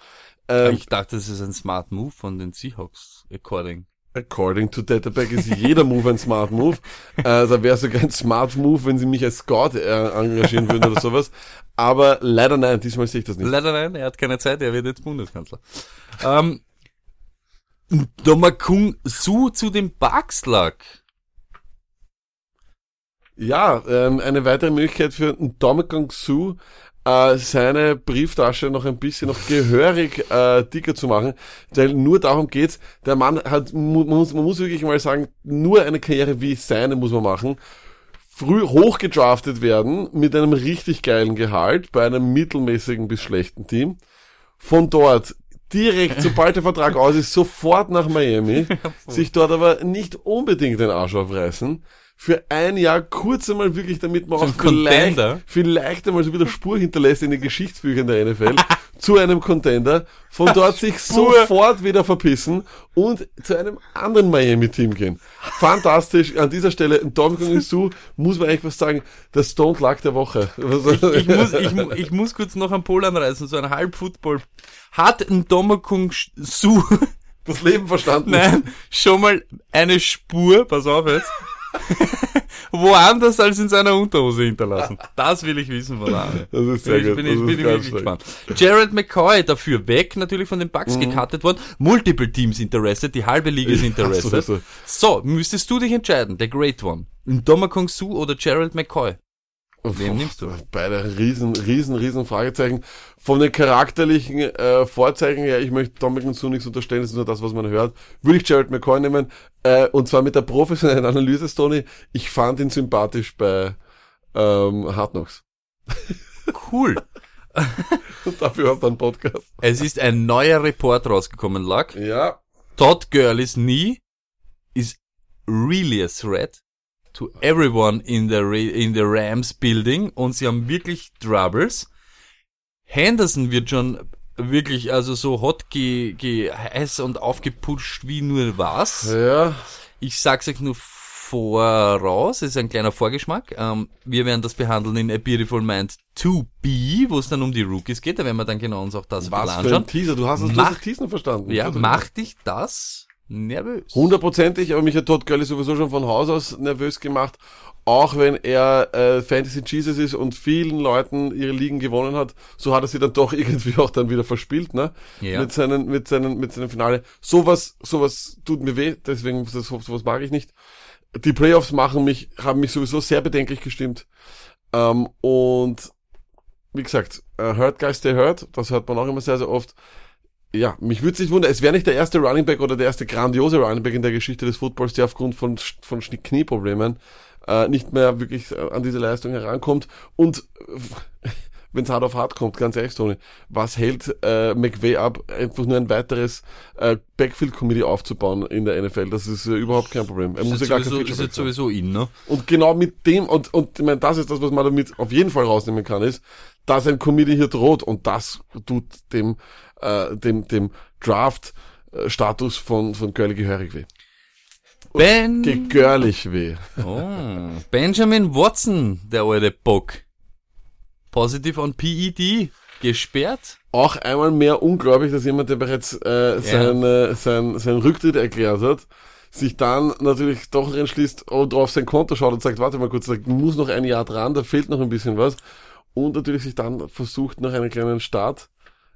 Ähm, Ich dachte, das ist ein Smart Move von den Seahawks, according. According to Databack ist jeder Move ein Smart Move. Äh, da wäre sogar ein Smart Move, wenn sie mich als Scout äh, engagieren würden oder sowas. Aber leider nein, diesmal sehe ich das nicht. Leider nein, er hat keine Zeit, er wird jetzt Bundeskanzler. ähm, Domakung Su zu dem lag. Ja, ähm, eine weitere Möglichkeit für Domikong Su, äh, seine Brieftasche noch ein bisschen noch gehörig äh, dicker zu machen, weil nur darum geht's. Der Mann hat, man muss, man muss wirklich mal sagen, nur eine Karriere wie seine muss man machen. Früh hochgedraftet werden mit einem richtig geilen Gehalt bei einem mittelmäßigen bis schlechten Team. Von dort direkt, sobald der Vertrag aus ist, sofort nach Miami, sich dort aber nicht unbedingt den Arsch aufreißen. Für ein Jahr kurz einmal wirklich, damit man auch vielleicht, Contender. vielleicht einmal so wieder Spur hinterlässt in den Geschichtsbüchern der NFL, zu einem Contender, von dort sich sofort wieder verpissen und zu einem anderen Miami-Team gehen. Fantastisch, an dieser Stelle, ein Dominic Su, muss man echt was sagen, der Stone Luck der Woche. Ich muss, ich, ich muss kurz noch einen Pol anreißen, so ein Halbfootball. Hat ein Domakung Su, das Leben verstanden. nein, schon mal eine Spur, pass auf jetzt, woanders als in seiner Unterhose hinterlassen. Das will ich wissen von Arne. Das ist sehr bin ich, gut. bin ich, bin ich wirklich stark. gespannt. Jared McCoy dafür weg, natürlich von den Bucks gecuttet worden. Multiple Teams interested, die halbe Liga ist Ja, interested. sowieso. So, müsstest du dich entscheiden, der Great One. Ndomakong Su oder Jared McCoy? Wem nimmst du? Beide riesen, riesen, riesen Fragezeichen. Von den charakterlichen äh, Vorzeichen her, ich möchte Dominic Su nichts unterstellen, das ist nur das, was man hört, würde ich Jared McCoy nehmen. Äh, und zwar mit der professionellen Analyse, Tony. Ich fand ihn sympathisch bei ähm, Hard Knocks. Cool. Und dafür hast du einen Podcast. Es ist ein neuer Report rausgekommen, Luck. Ja. Todd Gurley's knee is really a threat to everyone in the, in the Rams building und sie haben wirklich Troubles. Henderson wird schon wirklich also so hot ge, ge heiß und aufgepusht wie nur was. Ja. Ich sag's euch nur voraus, es ist ein kleiner Vorgeschmack. Ähm, wir werden das behandeln in A Beautiful Mind 2B, wo es dann um die Rookies geht. Da werden wir dann genau uns auch das Was bisschen für ein anschauen. Teaser. Du hast es Mach- Teasen verstanden. Ja, Gut. macht dich das nervös? Hundertprozentig, aber mich hat Todd Gurley sowieso schon von Haus aus nervös gemacht. Auch wenn er äh, Fantasy Jesus ist und vielen Leuten ihre Ligen gewonnen hat, so hat er sie dann doch irgendwie auch dann wieder verspielt, ne? Ja. Mit seinen, mit seinen, mit seinem Finale. Sowas, sowas tut mir weh, deswegen das, sowas mag ich nicht. Die Playoffs machen mich, haben mich sowieso sehr bedenklich gestimmt. Ähm, und wie gesagt, äh, Hurt Guys, Stay Hurt, das hört man auch immer sehr, sehr oft. Ja, mich würde nicht wundern, es wäre nicht der erste Running Back oder der erste grandiose Running Back in der Geschichte des Footballs, der aufgrund von, von Knieproblemen äh, nicht mehr wirklich äh, an diese Leistung herankommt. Und wenn es hart auf hart kommt, ganz ehrlich, Tony, was hält äh, McVay ab, einfach nur ein weiteres äh, Backfield-Committee aufzubauen in der NFL? Das ist äh, überhaupt kein Problem. Er muss ist ja jetzt gar sowieso, ist jetzt sowieso in, ne? und genau mit dem, und, und ich meine, das ist das, was man damit auf jeden Fall rausnehmen kann, ist, dass ein Committee hier droht und das tut dem, äh, dem, dem Draft-Status von, von Gurley gehörig weh. Ben, Gegörlich weh. oh, Benjamin Watson, der alte Bock. Positive on PED. gesperrt. Auch einmal mehr unglaublich, dass jemand, der bereits äh, sein, äh, sein, sein Rücktritt erklärt hat, sich dann natürlich doch entschließt und auf sein Konto schaut und sagt, warte mal kurz, da muss noch ein Jahr dran, da fehlt noch ein bisschen was. Und natürlich sich dann versucht, noch einen kleinen Start,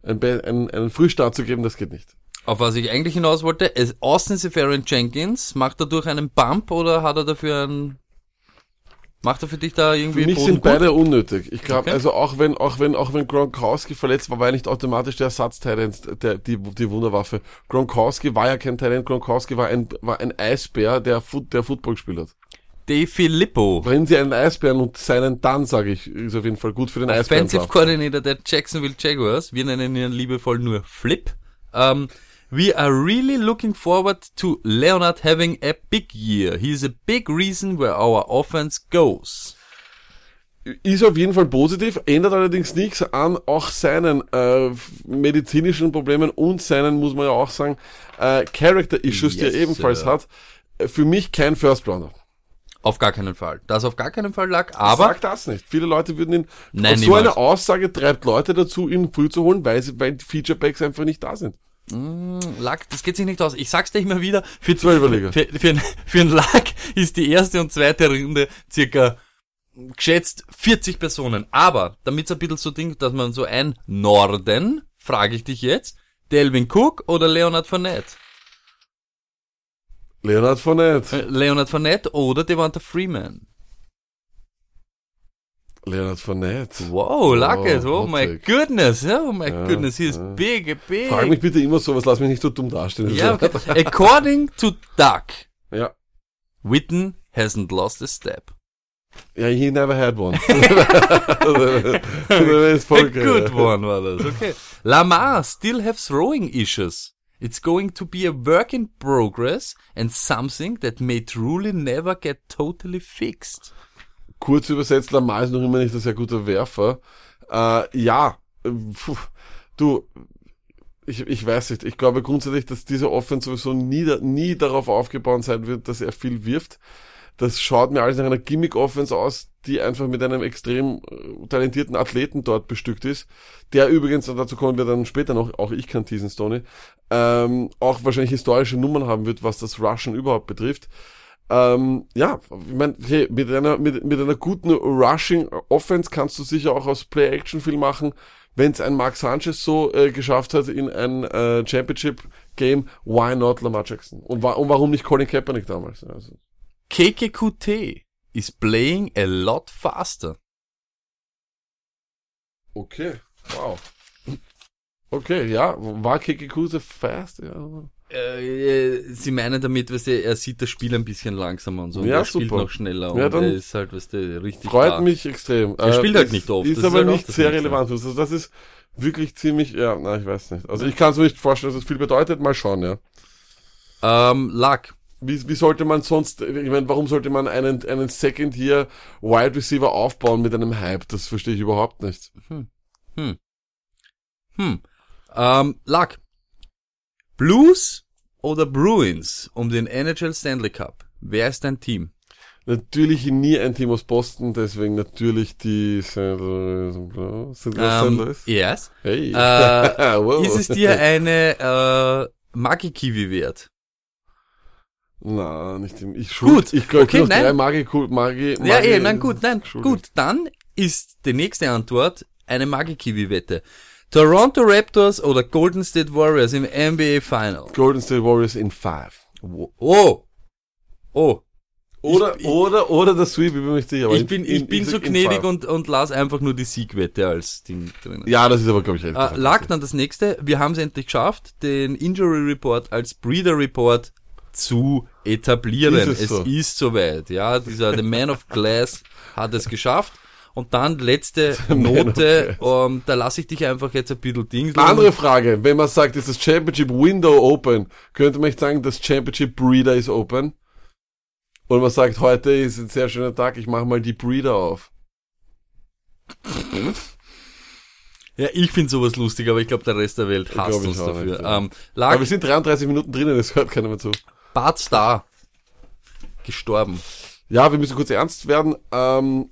einen, einen, Frühstart zu geben, das geht nicht. Auf was ich eigentlich hinaus wollte, es- Austin Seferian Jenkins, macht er durch einen Bump oder hat er dafür einen, macht er für dich da irgendwie Für mich Boden sind gut? beide unnötig. Ich glaube, Okay. also auch wenn, auch wenn, auch wenn Gronkowski verletzt war, war er nicht automatisch der Ersatztalent, der, die, die Wunderwaffe. Gronkowski war ja kein Talent, Gronkowski war ein, war ein Eisbär, der, der Football gespielt hat. De Filippo, Bringen Sie einen Eisbären und seinen dann, sage ich, ist auf jeden Fall gut für den Eisbären. Offensive Coordinator der Jacksonville Jaguars, wir nennen ihn liebevoll nur Flip. Um, we are really looking forward to Leonard having a big year. He's a big reason where our offense goes. Ist auf jeden Fall positiv, ändert allerdings nichts an auch seinen äh, medizinischen Problemen und seinen, muss man ja auch sagen, äh, Character-Issues, die er Yes, ebenfalls sir. hat. Für mich kein First Rounder. Auf gar keinen Fall. Das auf gar keinen Fall lag, aber Sag das nicht. Viele Leute würden ihn. Nein, so eine Aussage treibt Leute dazu, ihn früh zu holen, weil, sie, weil die Featurebacks einfach nicht da sind. Lack, das geht sich nicht aus. Ich sag's dir immer wieder, für, für, für, ein- für einen Lack ist die erste und zweite Runde circa geschätzt 40 Personen. Aber, damit ein bisschen so Ding, dass man so ein Norden, frage ich dich jetzt, Delvin Cook oder Leonard Fournette? Leonard Fournette. Äh, Leonard Fournette oder Devonta Freeman? Leonard Fournette. Wow, Lackes, oh, hot my goodness, oh my Ja, goodness, he is ja. big, big. Frag mich bitte immer sowas, lass mich nicht so dumm dastehen. ja, okay. According to Duck, ja. Witten hasn't lost a step. Ja, he never had one. A good one war das, okay. Lamar still have throwing issues. It's going to be a work in progress and something that may truly never get totally fixed. Kurz übersetzt, Lamar ist noch immer nicht ein sehr guter Werfer. Äh, ja, puh, du, ich, ich weiß nicht. Ich glaube grundsätzlich, dass diese Offense sowieso nie, nie darauf aufgebaut sein wird, dass er viel wirft. Das schaut mir alles nach einer Gimmick-Offense aus, die einfach mit einem extrem äh, talentierten Athleten dort bestückt ist. Der übrigens, und dazu kommen wir dann später noch, auch ich kann teasen, Stoney, ähm, auch wahrscheinlich historische Nummern haben wird, was das Rushen überhaupt betrifft. Ähm, ja, ich meine, hey, mit einer, mit, mit einer guten Rushing Offense kannst du sicher auch aus Play-Action viel machen. Wenn es ein Mark Sanchez so äh, geschafft hat in ein äh, Championship-Game, why not Lamar Jackson? Und, wa und warum nicht Colin Kaepernick damals? Also, KKQT is playing a lot faster. okay, wow. Okay, ja, war Kikikuse fast? Ja. Äh, sie meinen damit, weißt du, er sieht das Spiel ein bisschen langsamer und so. Und Ja, er spielt super. noch schneller Ja, und dann er ist halt, weißt du, richtig Freut da. mich extrem. Er spielt halt nicht oft, Ist das ist aber halt nicht sehr relevant. Also das ist wirklich ziemlich, ja, na, ich weiß nicht. Also ich kann es mir nicht vorstellen, dass es viel bedeutet. Mal schauen, ja. Ähm, Luck. Wie, wie sollte man sonst, ich meine, warum sollte man einen, einen Second Year Wide Receiver aufbauen mit einem Hype? Das verstehe ich überhaupt nicht. Hm. Ähm, Luck. Blues oder Bruins um den NHL Stanley Cup? Wer ist dein Team? Natürlich nie ein Team aus Boston, deswegen natürlich die St. Louis, St. Louis, St. Ähm, yes. Hey. Äh, wow. Ist es dir eine äh, Magi-Kiwi wert? Na, nicht im, ich Gut, schuld, ich glaube, okay, ich nein. drei Magi, Magi, Magi, Ja, eh, nein, gut, nein, schuldig. gut. Dann ist die nächste Antwort eine Magi-Kiwi-Wette. Toronto Raptors oder Golden State Warriors im NBA Final? Golden State Warriors in five. Oh. Oh. Oder, Ich- oder, oder der Sweep, ich bin mir nicht sicher. Ich in- bin, in- ich bin so gnädig und, und las einfach nur die Siegwette als Ding drinnen. Ja, das ist aber, glaube ich, echt. Äh, lag dann das nächste. Wir haben es endlich geschafft, den Injury Report als Breeder Report zu etablieren. Ist es es so? ist soweit. Ja, dieser The Man of Glass hat es geschafft. Und dann letzte Note, um, da lasse ich dich einfach jetzt ein bisschen Dings. Andere Frage, wenn man sagt, ist das Championship Window open, könnte man nicht sagen, das Championship Breeder ist open? Und man sagt, heute ist ein sehr schöner Tag, ich mache mal die Breeder auf. Ja, ich finde sowas lustig, aber ich glaube, der Rest der Welt hasst uns dafür. nicht, ja. ähm, Aber wir sind 33 Minuten drinnen, das hört keiner mehr zu. Bart Star gestorben. Ja, wir müssen kurz ernst werden. Ähm,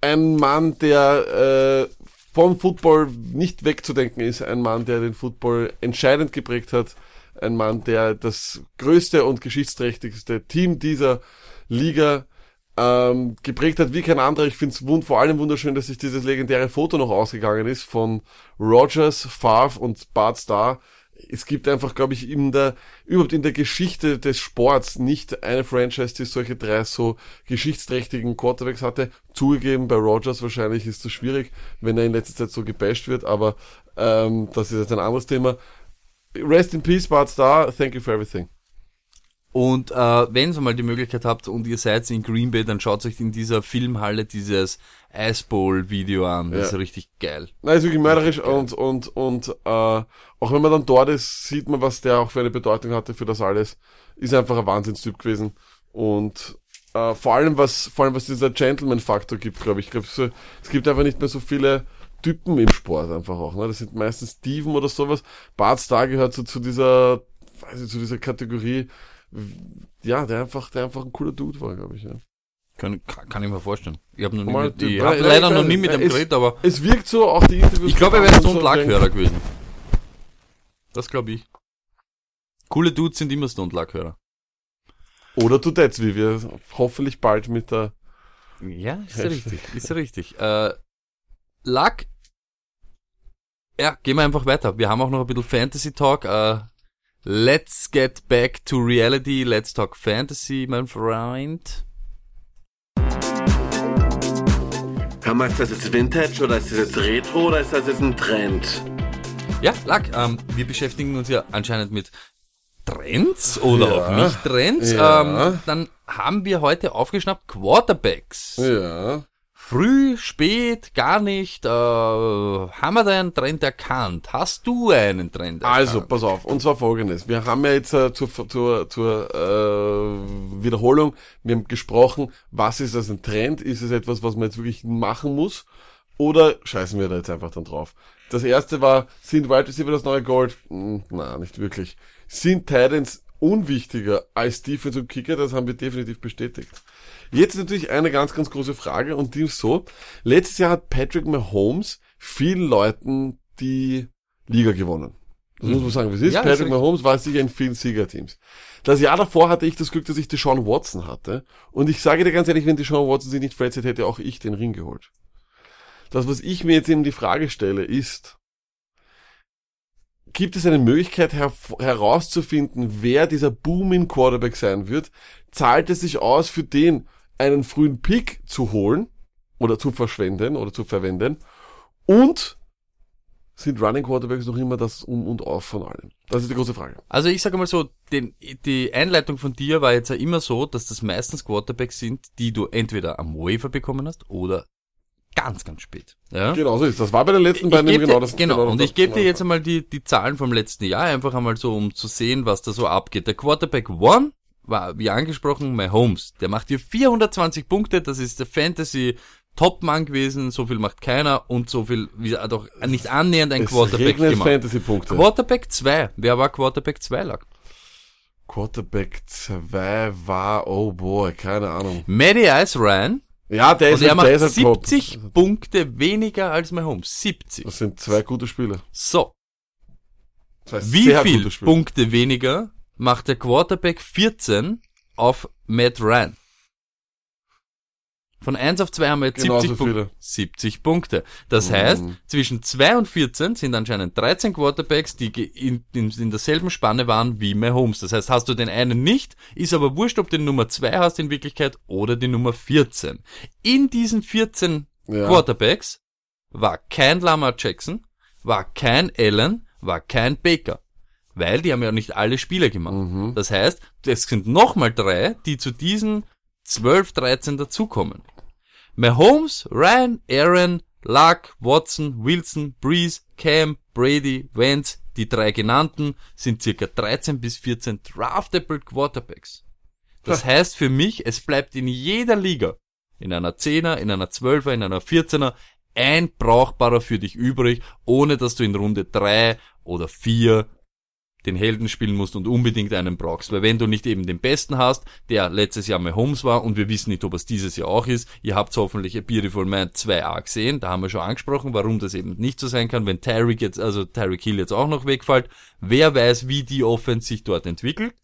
ein Mann, der äh, vom Football nicht wegzudenken ist. Ein Mann, der den Football entscheidend geprägt hat. Ein Mann, der das größte und geschichtsträchtigste Team dieser Liga ähm, geprägt hat wie kein anderer. Ich finde es vor allem wunderschön, dass sich dieses legendäre Foto noch ausgegangen ist von Rogers, Favre und Bart Starr. Es gibt einfach, glaube ich, in der, überhaupt in der Geschichte des Sports nicht eine Franchise, die solche drei so geschichtsträchtigen Quarterbacks hatte. Zugegeben, bei Rogers wahrscheinlich ist das schwierig, wenn er in letzter Zeit so gebasht wird, aber ähm, das ist jetzt ein anderes Thema. Rest in peace, Bart Starr. Thank you for everything. Und äh, wenn ihr mal die Möglichkeit habt und ihr seid in Green Bay, dann schaut euch in dieser Filmhalle dieses Ice Bowl Video an. Das Ja. ist richtig geil. Nein, ist wirklich mörderisch und, und, und äh, auch wenn man dann dort ist, sieht man, was der auch für eine Bedeutung hatte für das alles. Ist einfach ein Wahnsinnstyp gewesen. Und äh, vor allem, was, vor allem, was dieser Gentleman-Faktor gibt, glaube ich. Ich glaube, so, es gibt einfach nicht mehr so viele Typen im Sport einfach auch. Ne? Das sind meistens Steven oder sowas. Bart Starr gehört so zu dieser, weiß ich, zu dieser Kategorie, ja, der einfach, der einfach ein cooler Dude war, glaube ich. Ja. Kann, kann, ich mir vorstellen. Ich habe noch nie Mal- mit, ich Nein, leider nein, noch nie mit dem geredet, aber Es wirkt so, auch die Interviews. ich glaube, er wäre so, Luck Hörer gewesen. Das glaube ich. Coole Dudes sind immer Stone Luck Hörer. Oder Dudettes, wie wir hoffentlich bald mit der Ja, ist ja richtig, ist ja richtig. Äh, Luck, ja, gehen wir einfach weiter. Wir haben auch noch ein bisschen Fantasy Talk. Äh, let's get back to reality. Let's talk Fantasy, mein Freund. Hör mal, ist das jetzt Vintage oder ist das jetzt Retro oder ist das jetzt ein Trend? Ja, Luck, ähm, wir beschäftigen uns ja anscheinend mit Trends oder Ja. auch nicht Trends. Ja. Ähm, dann haben wir heute aufgeschnappt Quarterbacks. Ja. Früh, spät, gar nicht. Äh, haben wir da einen Trend erkannt? Hast du einen Trend erkannt? Also, pass auf, und zwar folgendes. Wir haben ja jetzt äh, zur, zur, zur äh, Wiederholung, wir haben gesprochen, was ist das ein Trend? Ist es etwas, was man jetzt wirklich machen muss? Oder scheißen wir da jetzt einfach dann drauf? Das erste war, sind Wide Receiver das neue Gold? Hm, na, nicht wirklich. Sind Titans unwichtiger als Defense und Kicker? Das haben wir definitiv bestätigt. Jetzt natürlich eine ganz, ganz große Frage und die ist so. Letztes Jahr hat Patrick Mahomes vielen Leuten die Liga gewonnen. Das muss man sagen, wie es ist. Ja, Patrick. Mahomes war sicher in vielen Siegerteams. Das Jahr davor hatte ich das Glück, dass ich Deshaun Watson hatte. Und ich sage dir ganz ehrlich, wenn Deshaun Watson sich nicht verletzt hätte, hätte auch ich den Ring geholt. Das, was ich mir jetzt eben die Frage stelle, ist, gibt es eine Möglichkeit herv- herauszufinden, wer dieser Booming Quarterback sein wird? Zahlt es sich aus, für den einen frühen Pick zu holen oder zu verschwenden oder zu verwenden? Und sind Running Quarterbacks noch immer das Um und Auf von allem? Das ist die große Frage. Also ich sage mal so, den, die Einleitung von dir war jetzt ja immer so, dass das meistens Quarterbacks sind, die du entweder am Waiver bekommen hast oder ganz, ganz spät. Ja? Genau so ist. Das war bei den letzten beiden genau dir, das. genau, und das- ich gebe dir genau jetzt einmal die, die Zahlen vom letzten Jahr, einfach einmal so, um zu sehen, was da so abgeht. Der Quarterback One war, wie angesprochen, Mahomes. Der macht hier 420 Punkte, das ist der Fantasy Topmann gewesen, so viel macht keiner und so viel, wie er doch nicht annähernd ein Es Quarterback gemacht. Fantasy-Punkte. Quarterback 2. Wer war Quarterback 2 lag? Quarterback 2 war, oh boy, keine Ahnung. Matty Ice Ryan. Ja, der Und ist, er halt- der macht top. 70 Punkte weniger als Mahomes. 70. Das sind zwei gute Spiele. So. Zwei Wie sehr viel. Punkte weniger macht der Quarterback 14 auf Matt Ryan? Von 1 auf 2 haben wir jetzt Genauso 70, Punkte. viele. 70 Punkte. Das Mhm. heißt, zwischen 2 und 14 sind anscheinend 13 Quarterbacks, die in, in, in derselben Spanne waren wie Mahomes. Das heißt, hast du den einen nicht, ist aber wurscht, ob du den Nummer 2 hast in Wirklichkeit oder die Nummer 14. In diesen 14 Ja. Quarterbacks war kein Lamar Jackson, war kein Allen, war kein Baker. Weil die haben ja nicht alle Spiele gemacht. Mhm. Das heißt, es sind nochmal drei, die zu diesen 12, 13 dazukommen. Mahomes, Ryan, Aaron, Luck, Watson, Wilson, Breeze, Cam, Brady, Vance, die drei genannten, sind circa 13 bis 14 draftable Quarterbacks. Das heißt für mich, es bleibt in jeder Liga, in einer 10er, in einer 12er, in einer 14er, ein brauchbarer für dich übrig, ohne dass du in Runde 3 oder 4 den Helden spielen musst und unbedingt einen brauchst. Weil wenn du nicht eben den Besten hast, der letztes Jahr Mahomes war und wir wissen nicht, ob es dieses Jahr auch ist, ihr habt hoffentlich A Beautiful Man 2a gesehen, da haben wir schon angesprochen, warum das eben nicht so sein kann, wenn Tyreek jetzt, also Tyreek Hill jetzt auch noch wegfällt. Wer weiß, wie die Offense sich dort entwickelt.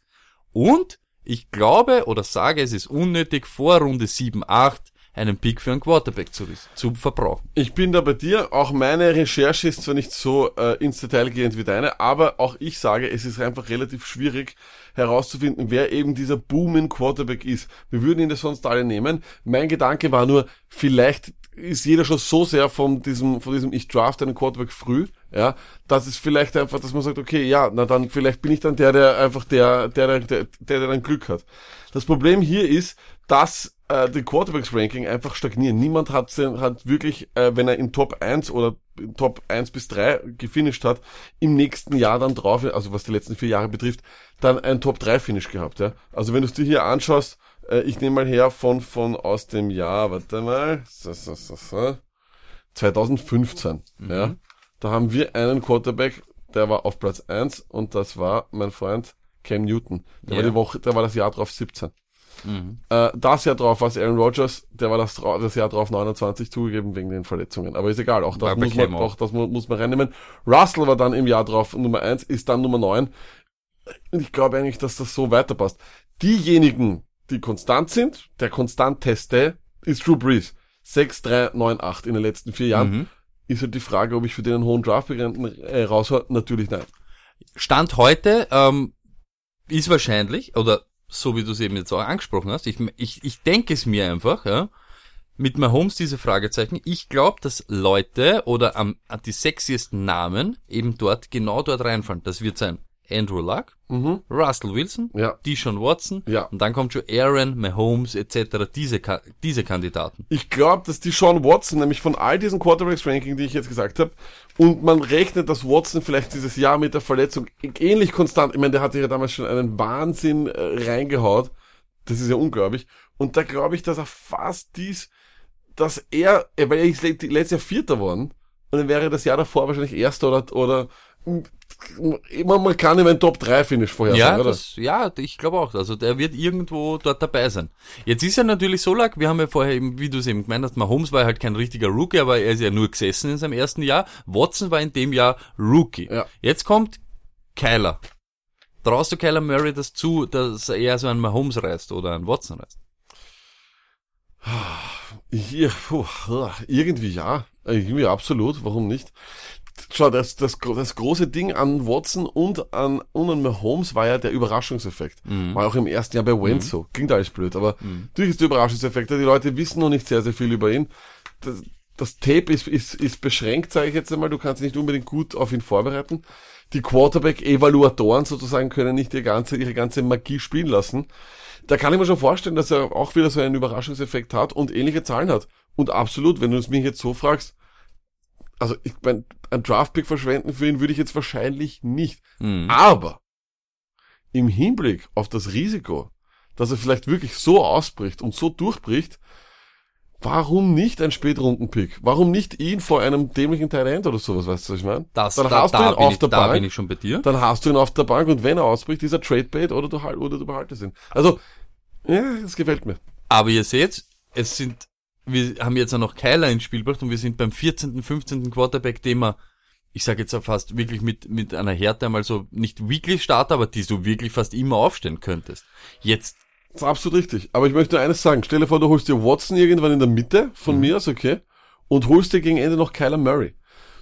Und ich glaube oder sage, es ist unnötig, vor Runde 7, 8 einen Pick für einen Quarterback zu, zu verbrauchen. Ich bin da bei dir. Auch meine Recherche ist zwar nicht so äh, ins Detail gehend wie deine, aber auch ich sage, es ist einfach relativ schwierig herauszufinden, wer eben dieser booming Quarterback ist. Wir würden ihn das sonst alle nehmen. Mein Gedanke war nur, vielleicht ist jeder schon so sehr von diesem, von diesem ich draft einen Quarterback früh, ja, dass es vielleicht einfach, dass man sagt, okay, ja, na dann vielleicht bin ich dann der, der einfach der, der, der, der, der dann Glück hat. Das Problem hier ist, dass äh, die Quarterbacks-Ranking einfach stagnieren. Niemand hat, hat wirklich, äh, wenn er in Top 1 oder Top 1 bis 3 gefinisht hat, im nächsten Jahr dann drauf, also was die letzten vier Jahre betrifft, dann ein Top 3 Finish gehabt. Ja? Also wenn du es dir hier anschaust, äh, ich nehme mal her von, von aus dem Jahr, warte mal, 2015, mhm. ja. Da haben wir einen Quarterback, der war auf Platz 1 und das war mein Freund Cam Newton. Der Ja. war die Woche, der war das Jahr drauf 17. Mhm. Äh, das Jahr drauf war es Aaron Rodgers, der war das, das Jahr drauf 29 zugegeben wegen den Verletzungen. Aber ist egal, auch das, War muss man, auch das mu- muss man reinnehmen. Russell war dann im Jahr drauf Nummer 1, ist dann Nummer 9. Und ich glaube eigentlich, dass das so weiterpasst. Diejenigen, die konstant sind, der konstanteste, ist Drew Brees. 6, 3, 9, 8 in den letzten vier Jahren. Mhm. Ist halt die Frage, ob ich für den einen hohen Draft äh, raushöre. Natürlich nein. Stand heute ähm, ist wahrscheinlich, oder so wie du es eben jetzt auch angesprochen hast, ich, ich, ich denke es mir einfach, ja, mit Mahomes diese Fragezeichen, ich glaube, dass Leute oder am, die sexiesten Namen eben dort, genau dort reinfallen. Das wird sein Andrew Luck, Mhm. Russell Wilson, Ja. Deshaun Watson Ja. und dann kommt schon Aaron, Mahomes etc., diese, diese Kandidaten. Ich glaube, dass die Sean Watson, nämlich von all diesen Quarterbacks-Ranking, die ich jetzt gesagt habe, und man rechnet, dass Watson vielleicht dieses Jahr mit der Verletzung ähnlich konstant, ich meine, der hatte ja damals schon einen Wahnsinn äh, reingehaut, das ist ja unglaublich, und da glaube ich, dass er fast dies, dass er, er weil er ist let- letztes Jahr Vierter worden, und dann wäre das Jahr davor wahrscheinlich Erster oder, oder, man, man kann ihm ein Top-3-Finish vorher Ja, sagen, oder? das, ja, ich glaube auch. Also der wird irgendwo dort dabei sein. Jetzt ist ja natürlich so lag, wir haben ja vorher eben, wie du es eben gemeint hast, Mahomes war halt kein richtiger Rookie, aber er ist ja nur gesessen in seinem ersten Jahr. Watson war in dem Jahr Rookie. Ja. Jetzt kommt Kyler. Traust du Kyler Murray das zu, dass er so einen Mahomes reißt oder einen Watson reißt? Hier, puh, irgendwie ja, irgendwie absolut, warum nicht? Schau, das, das, das große Ding an Watson und an, und an Mahomes war ja der Überraschungseffekt. War auch im ersten Jahr bei Wentz so. Klingt alles blöd, aber natürlich ist der Überraschungseffekt. Die Leute wissen noch nicht sehr, sehr viel über ihn. Das, das Tape ist, ist, ist beschränkt, sage ich jetzt einmal. Du kannst dich nicht unbedingt gut auf ihn vorbereiten. Die Quarterback-Evaluatoren sozusagen können nicht ihre ganze, ihre ganze Magie spielen lassen. Da kann ich mir schon vorstellen, dass er auch wieder so einen Überraschungseffekt hat und ähnliche Zahlen hat. Und absolut, wenn du es mich jetzt so fragst, also ich mein, ein Draftpick verschwenden für ihn würde ich jetzt wahrscheinlich nicht. Mhm. Aber im Hinblick auf das Risiko, dass er vielleicht wirklich so ausbricht und so durchbricht, warum nicht ein Spätrundenpick? Warum nicht ihn vor einem dämlichen Talent oder sowas, weißt du, was ich meine? Das, dann da, hast du ihn auf ich, der da bin Bank, ich schon bei dir. dann hast du ihn auf der Bank und wenn er ausbricht, ist er Tradebait oder du, halt- oder du behaltest ihn. Also, ja, das gefällt mir. Aber ihr seht, es sind, wir haben jetzt auch noch Kyler ins Spiel gebracht und wir sind beim 14., 15. Quarterback, den wir, ich sage jetzt auch fast wirklich mit, mit einer Härte einmal so, nicht Weekly Starter, aber die du wirklich fast immer aufstellen könntest. Jetzt, Das ist absolut richtig. Aber ich möchte nur eines sagen. Stell dir vor, du holst dir Watson irgendwann in der Mitte, von mir aus, okay, und holst dir gegen Ende noch Kyler Murray.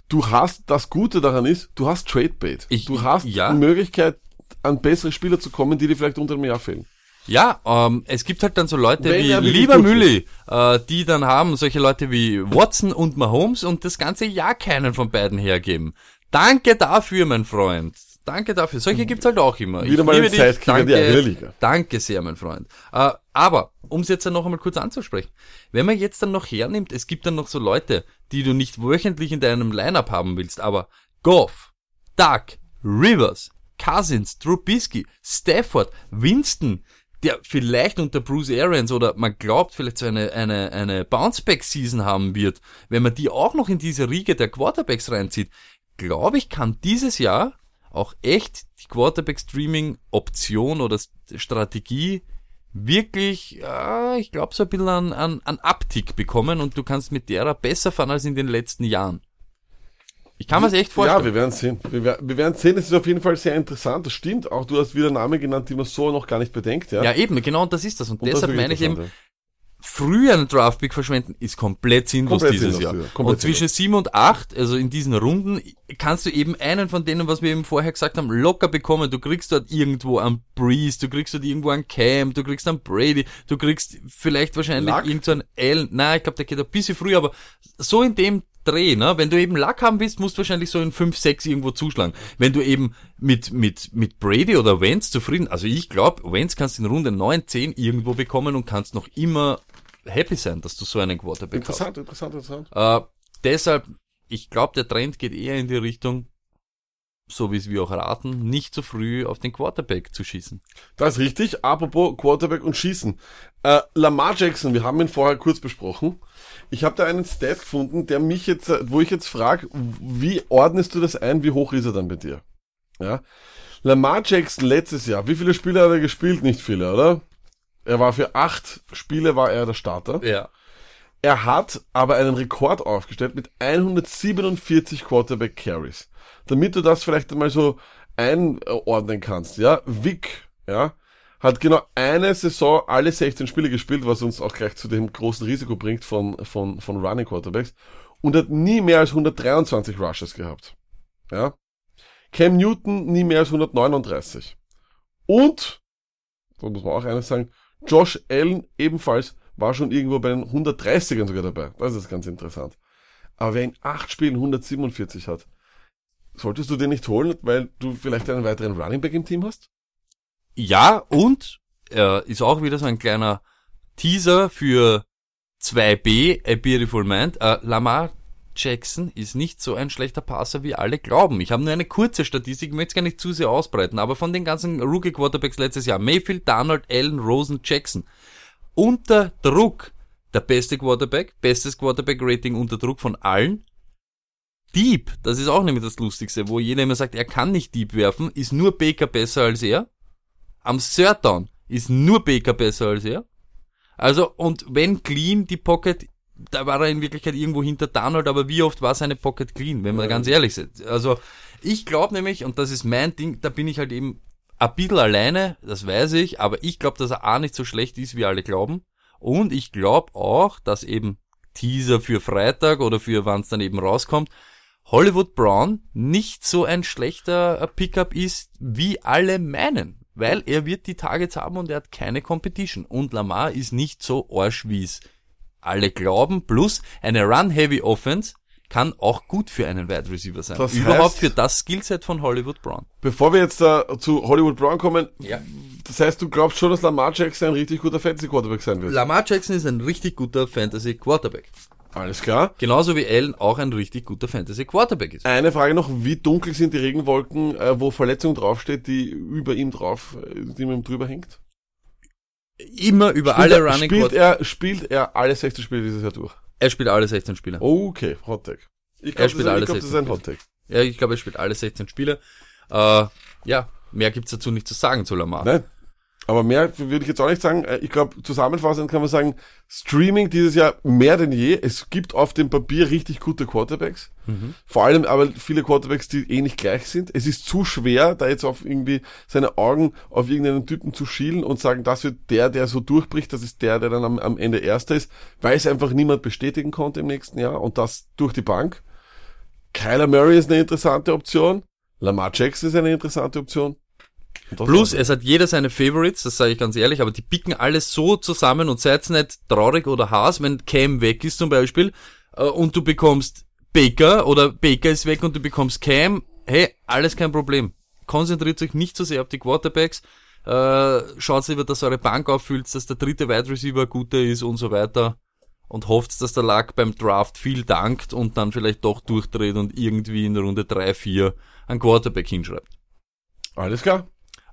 Du hast, das Gute daran ist, du hast Tradebait. Ich- Du hast ja. die Möglichkeit, an bessere Spieler zu kommen, die dir vielleicht unter einem Jahr fehlen. Ja, ähm, es gibt halt dann so Leute Wenn wie er wirklich Lieber gut Mülli, äh, die dann haben solche Leute wie Watson und Mahomes und das ganze Jahr keinen von beiden hergeben. Danke dafür, mein Freund. Danke dafür. Solche gibt's halt auch immer. Wieder mal ein liebe dich. Liga. Danke sehr, mein Freund. Äh, aber, um es jetzt dann noch einmal kurz anzusprechen, wenn man jetzt dann noch hernimmt, es gibt dann noch so Leute, die du nicht wöchentlich in deinem Lineup haben willst, aber Goff, Duck, Rivers, Cousins, Trubisky, Stafford, Winston, der vielleicht unter Bruce Arians oder man glaubt vielleicht so eine, eine, eine Bounceback-Season haben wird, wenn man die auch noch in diese Riege der Quarterbacks reinzieht, glaube ich, kann dieses Jahr auch echt die Quarterback-Streaming-Option oder Strategie wirklich, ja, ich glaube, so ein bisschen an, an, an Uptick bekommen und du kannst mit derer besser fahren als in den letzten Jahren. Ich kann mir's echt vorstellen. Ja, wir werden sehen. Wir, wir werden sehen, es ist auf jeden Fall sehr interessant. Das stimmt. Auch du hast wieder Namen genannt, die man so noch gar nicht bedenkt. Ja, Ja, eben, genau, und das ist das. Und, Und das deshalb wirklich meine ich eben, früher einen Draftpick verschwenden ist komplett sinnlos Komplett dieses sinnlos, Jahr. ja. Und zwischen sieben und acht, also in diesen Runden, kannst du eben einen von denen, was wir eben vorher gesagt haben, locker bekommen. Du kriegst dort irgendwo einen Breeze, du kriegst dort irgendwo einen Cam, du kriegst einen Brady, du kriegst vielleicht wahrscheinlich Luck? irgend so einen Allen. Nein, ich glaube, der geht ein bisschen früher, aber so in dem Dreh, ne? Wenn du eben Luck haben willst, musst du wahrscheinlich so in 5, 6 irgendwo zuschlagen. Wenn du eben mit, mit, mit Brady oder Wentz zufrieden, also ich glaube, Wentz kannst in Runde 9, 10 irgendwo bekommen und kannst noch immer happy sein, dass du so einen Quarterback hast. Interessant, interessant, interessant. Äh, deshalb, ich glaube, der Trend geht eher in die Richtung, so wie es wir auch raten, nicht zu früh auf den Quarterback zu schießen. Das ist richtig. Apropos Quarterback und Schießen. Äh, Lamar Jackson, wir haben ihn vorher kurz besprochen. Ich habe da einen Stat gefunden, der mich jetzt, wo ich jetzt frage, wie ordnest du das ein, wie hoch ist er dann bei dir? Ja. Lamar Jackson letztes Jahr, wie viele Spiele hat er gespielt? Nicht viele, oder? Er war für acht Spiele war er der Starter. Ja. Er hat aber einen Rekord aufgestellt mit 147 Quarterback Carries. Damit du das vielleicht einmal so einordnen kannst, ja. Vic, ja, hat genau eine Saison alle 16 Spiele gespielt, was uns auch gleich zu dem großen Risiko bringt von, von, von Running Quarterbacks und hat nie mehr als 123 Rushes gehabt. Ja. Cam Newton nie mehr als 139. Und, da muss man auch eines sagen, Josh Allen ebenfalls war schon irgendwo bei den 130ern sogar dabei. Das ist ganz interessant. Aber wer in acht Spielen 147 hat, solltest du den nicht holen, weil du vielleicht einen weiteren Running Back im Team hast? Ja, und äh, ist auch wieder so ein kleiner Teaser für 2b, A Beautiful Mind. Äh, Lamar Jackson ist nicht so ein schlechter Passer, wie alle glauben. Ich habe nur eine kurze Statistik, möchte es gar nicht zu sehr ausbreiten, aber von den ganzen Rookie Quarterbacks letztes Jahr, Mayfield, Donald, Allen, Rosen, Jackson, unter Druck der beste Quarterback, bestes Quarterback-Rating unter Druck von allen. Deep, das ist auch nämlich das Lustigste, wo jeder immer sagt, er kann nicht Deep werfen, ist nur Baker besser als er. Am Third Down ist nur Baker besser als er. Also, und wenn clean die Pocket, da war er in Wirklichkeit irgendwo hinter Donald, aber wie oft war seine Pocket clean, wenn wir ganz ehrlich sind. Also, ich glaube nämlich, und das ist mein Ding, da bin ich halt eben ein bisschen alleine, das weiß ich, aber ich glaube, dass er A nicht so schlecht ist, wie alle glauben. Und ich glaube auch, dass eben Teaser für Freitag oder für wann es dann eben rauskommt, Hollywood Brown nicht so ein schlechter äh, Pickup ist, wie alle meinen. Weil er wird die Targets haben und er hat keine Competition. Und Lamar ist nicht so arsch, wie es alle glauben. Plus eine Run-Heavy Offense kann auch gut für einen Wide Receiver sein. Das Überhaupt heißt- für das Skillset von Hollywood Brown. Bevor wir jetzt da zu Hollywood Brown kommen, Ja. das heißt, du glaubst schon, dass Lamar Jackson ein richtig guter Fantasy Quarterback sein wird? Lamar Jackson ist ein richtig guter Fantasy Quarterback. Alles klar. Genauso wie Allen auch ein richtig guter Fantasy Quarterback ist. Eine Frage noch, wie dunkel sind die Regenwolken, äh, wo Verletzung draufsteht, die über ihm drauf, die mit ihm drüber hängt? Immer über Spielt alle er, Running spielt er, spielt er alle 16 Spiele dieses Jahr durch? Er spielt alle 16 Spieler. Okay, Hot Take. Ich glaube, das, glaub, das ist 16 ein Hot Take. Ja, ich glaube, er spielt alle 16 Spiele. Äh, ja, mehr gibt's dazu nicht zu sagen zu Lamar. Nein. Aber mehr würde ich jetzt auch nicht sagen. Äh, Ich glaube, zusammenfassend kann man sagen, Streaming dieses Jahr mehr denn je. Es gibt auf dem Papier richtig gute Quarterbacks. Vor allem aber viele Quarterbacks, die eh nicht gleich sind. Es ist zu schwer, da jetzt auf irgendwie seine Augen auf irgendeinen Typen zu schielen und sagen, das wird der, der so durchbricht, das ist der, der dann am, am Ende Erster ist, weil es einfach niemand bestätigen konnte im nächsten Jahr und das durch die Bank. Kyler Murray ist eine interessante Option. Lamar Jackson ist eine interessante Option. Plus, es hat jeder seine Favorites, das sage ich ganz ehrlich, aber die picken alles so zusammen und seid nicht traurig oder Haas, wenn Cam weg ist zum Beispiel äh, und du bekommst Baker oder Baker ist weg und du bekommst Cam, hey, alles kein Problem. Konzentriert euch nicht so sehr auf die Quarterbacks, äh, schaut lieber, dass eure Bank auffüllt, dass der dritte Wide Receiver guter ist und so weiter und hofft, dass der Luck beim Draft viel dankt und dann vielleicht doch durchdreht und irgendwie in Runde 3, 4 ein Quarterback hinschreibt. Alles klar.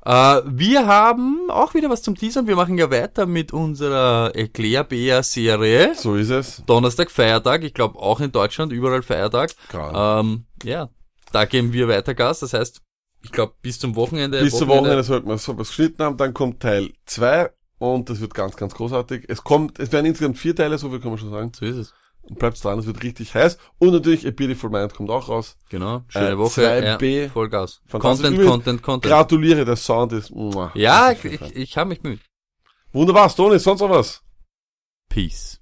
Äh, wir haben auch wieder was zum Teasern. Wir machen ja weiter mit unserer Erklärbär-Serie. So ist es. Donnerstag, Feiertag. Ich glaube auch in Deutschland, überall Feiertag. Klar. Ähm, ja, da geben wir weiter Gas. Das heißt, Ich glaube, bis zum Wochenende. Bis zum Wochenende sollten wir es geschnitten haben. Dann kommt Teil 2 und das wird ganz, ganz großartig. Es kommt, es werden insgesamt vier Teile, so viel kann man schon sagen. So ist es. Und bleibt dran, es wird richtig heiß. Und natürlich A Beautiful Mind kommt auch raus. Genau. Schöne Äh, Woche. 2B. Ja, Vollgas. Content, Übrigens, Content, Content. Gratuliere, der Sound ist, muah. Ja, ich, ich, ich habe mich bemüht. Wunderbar, Stoney, sonst noch was? Peace.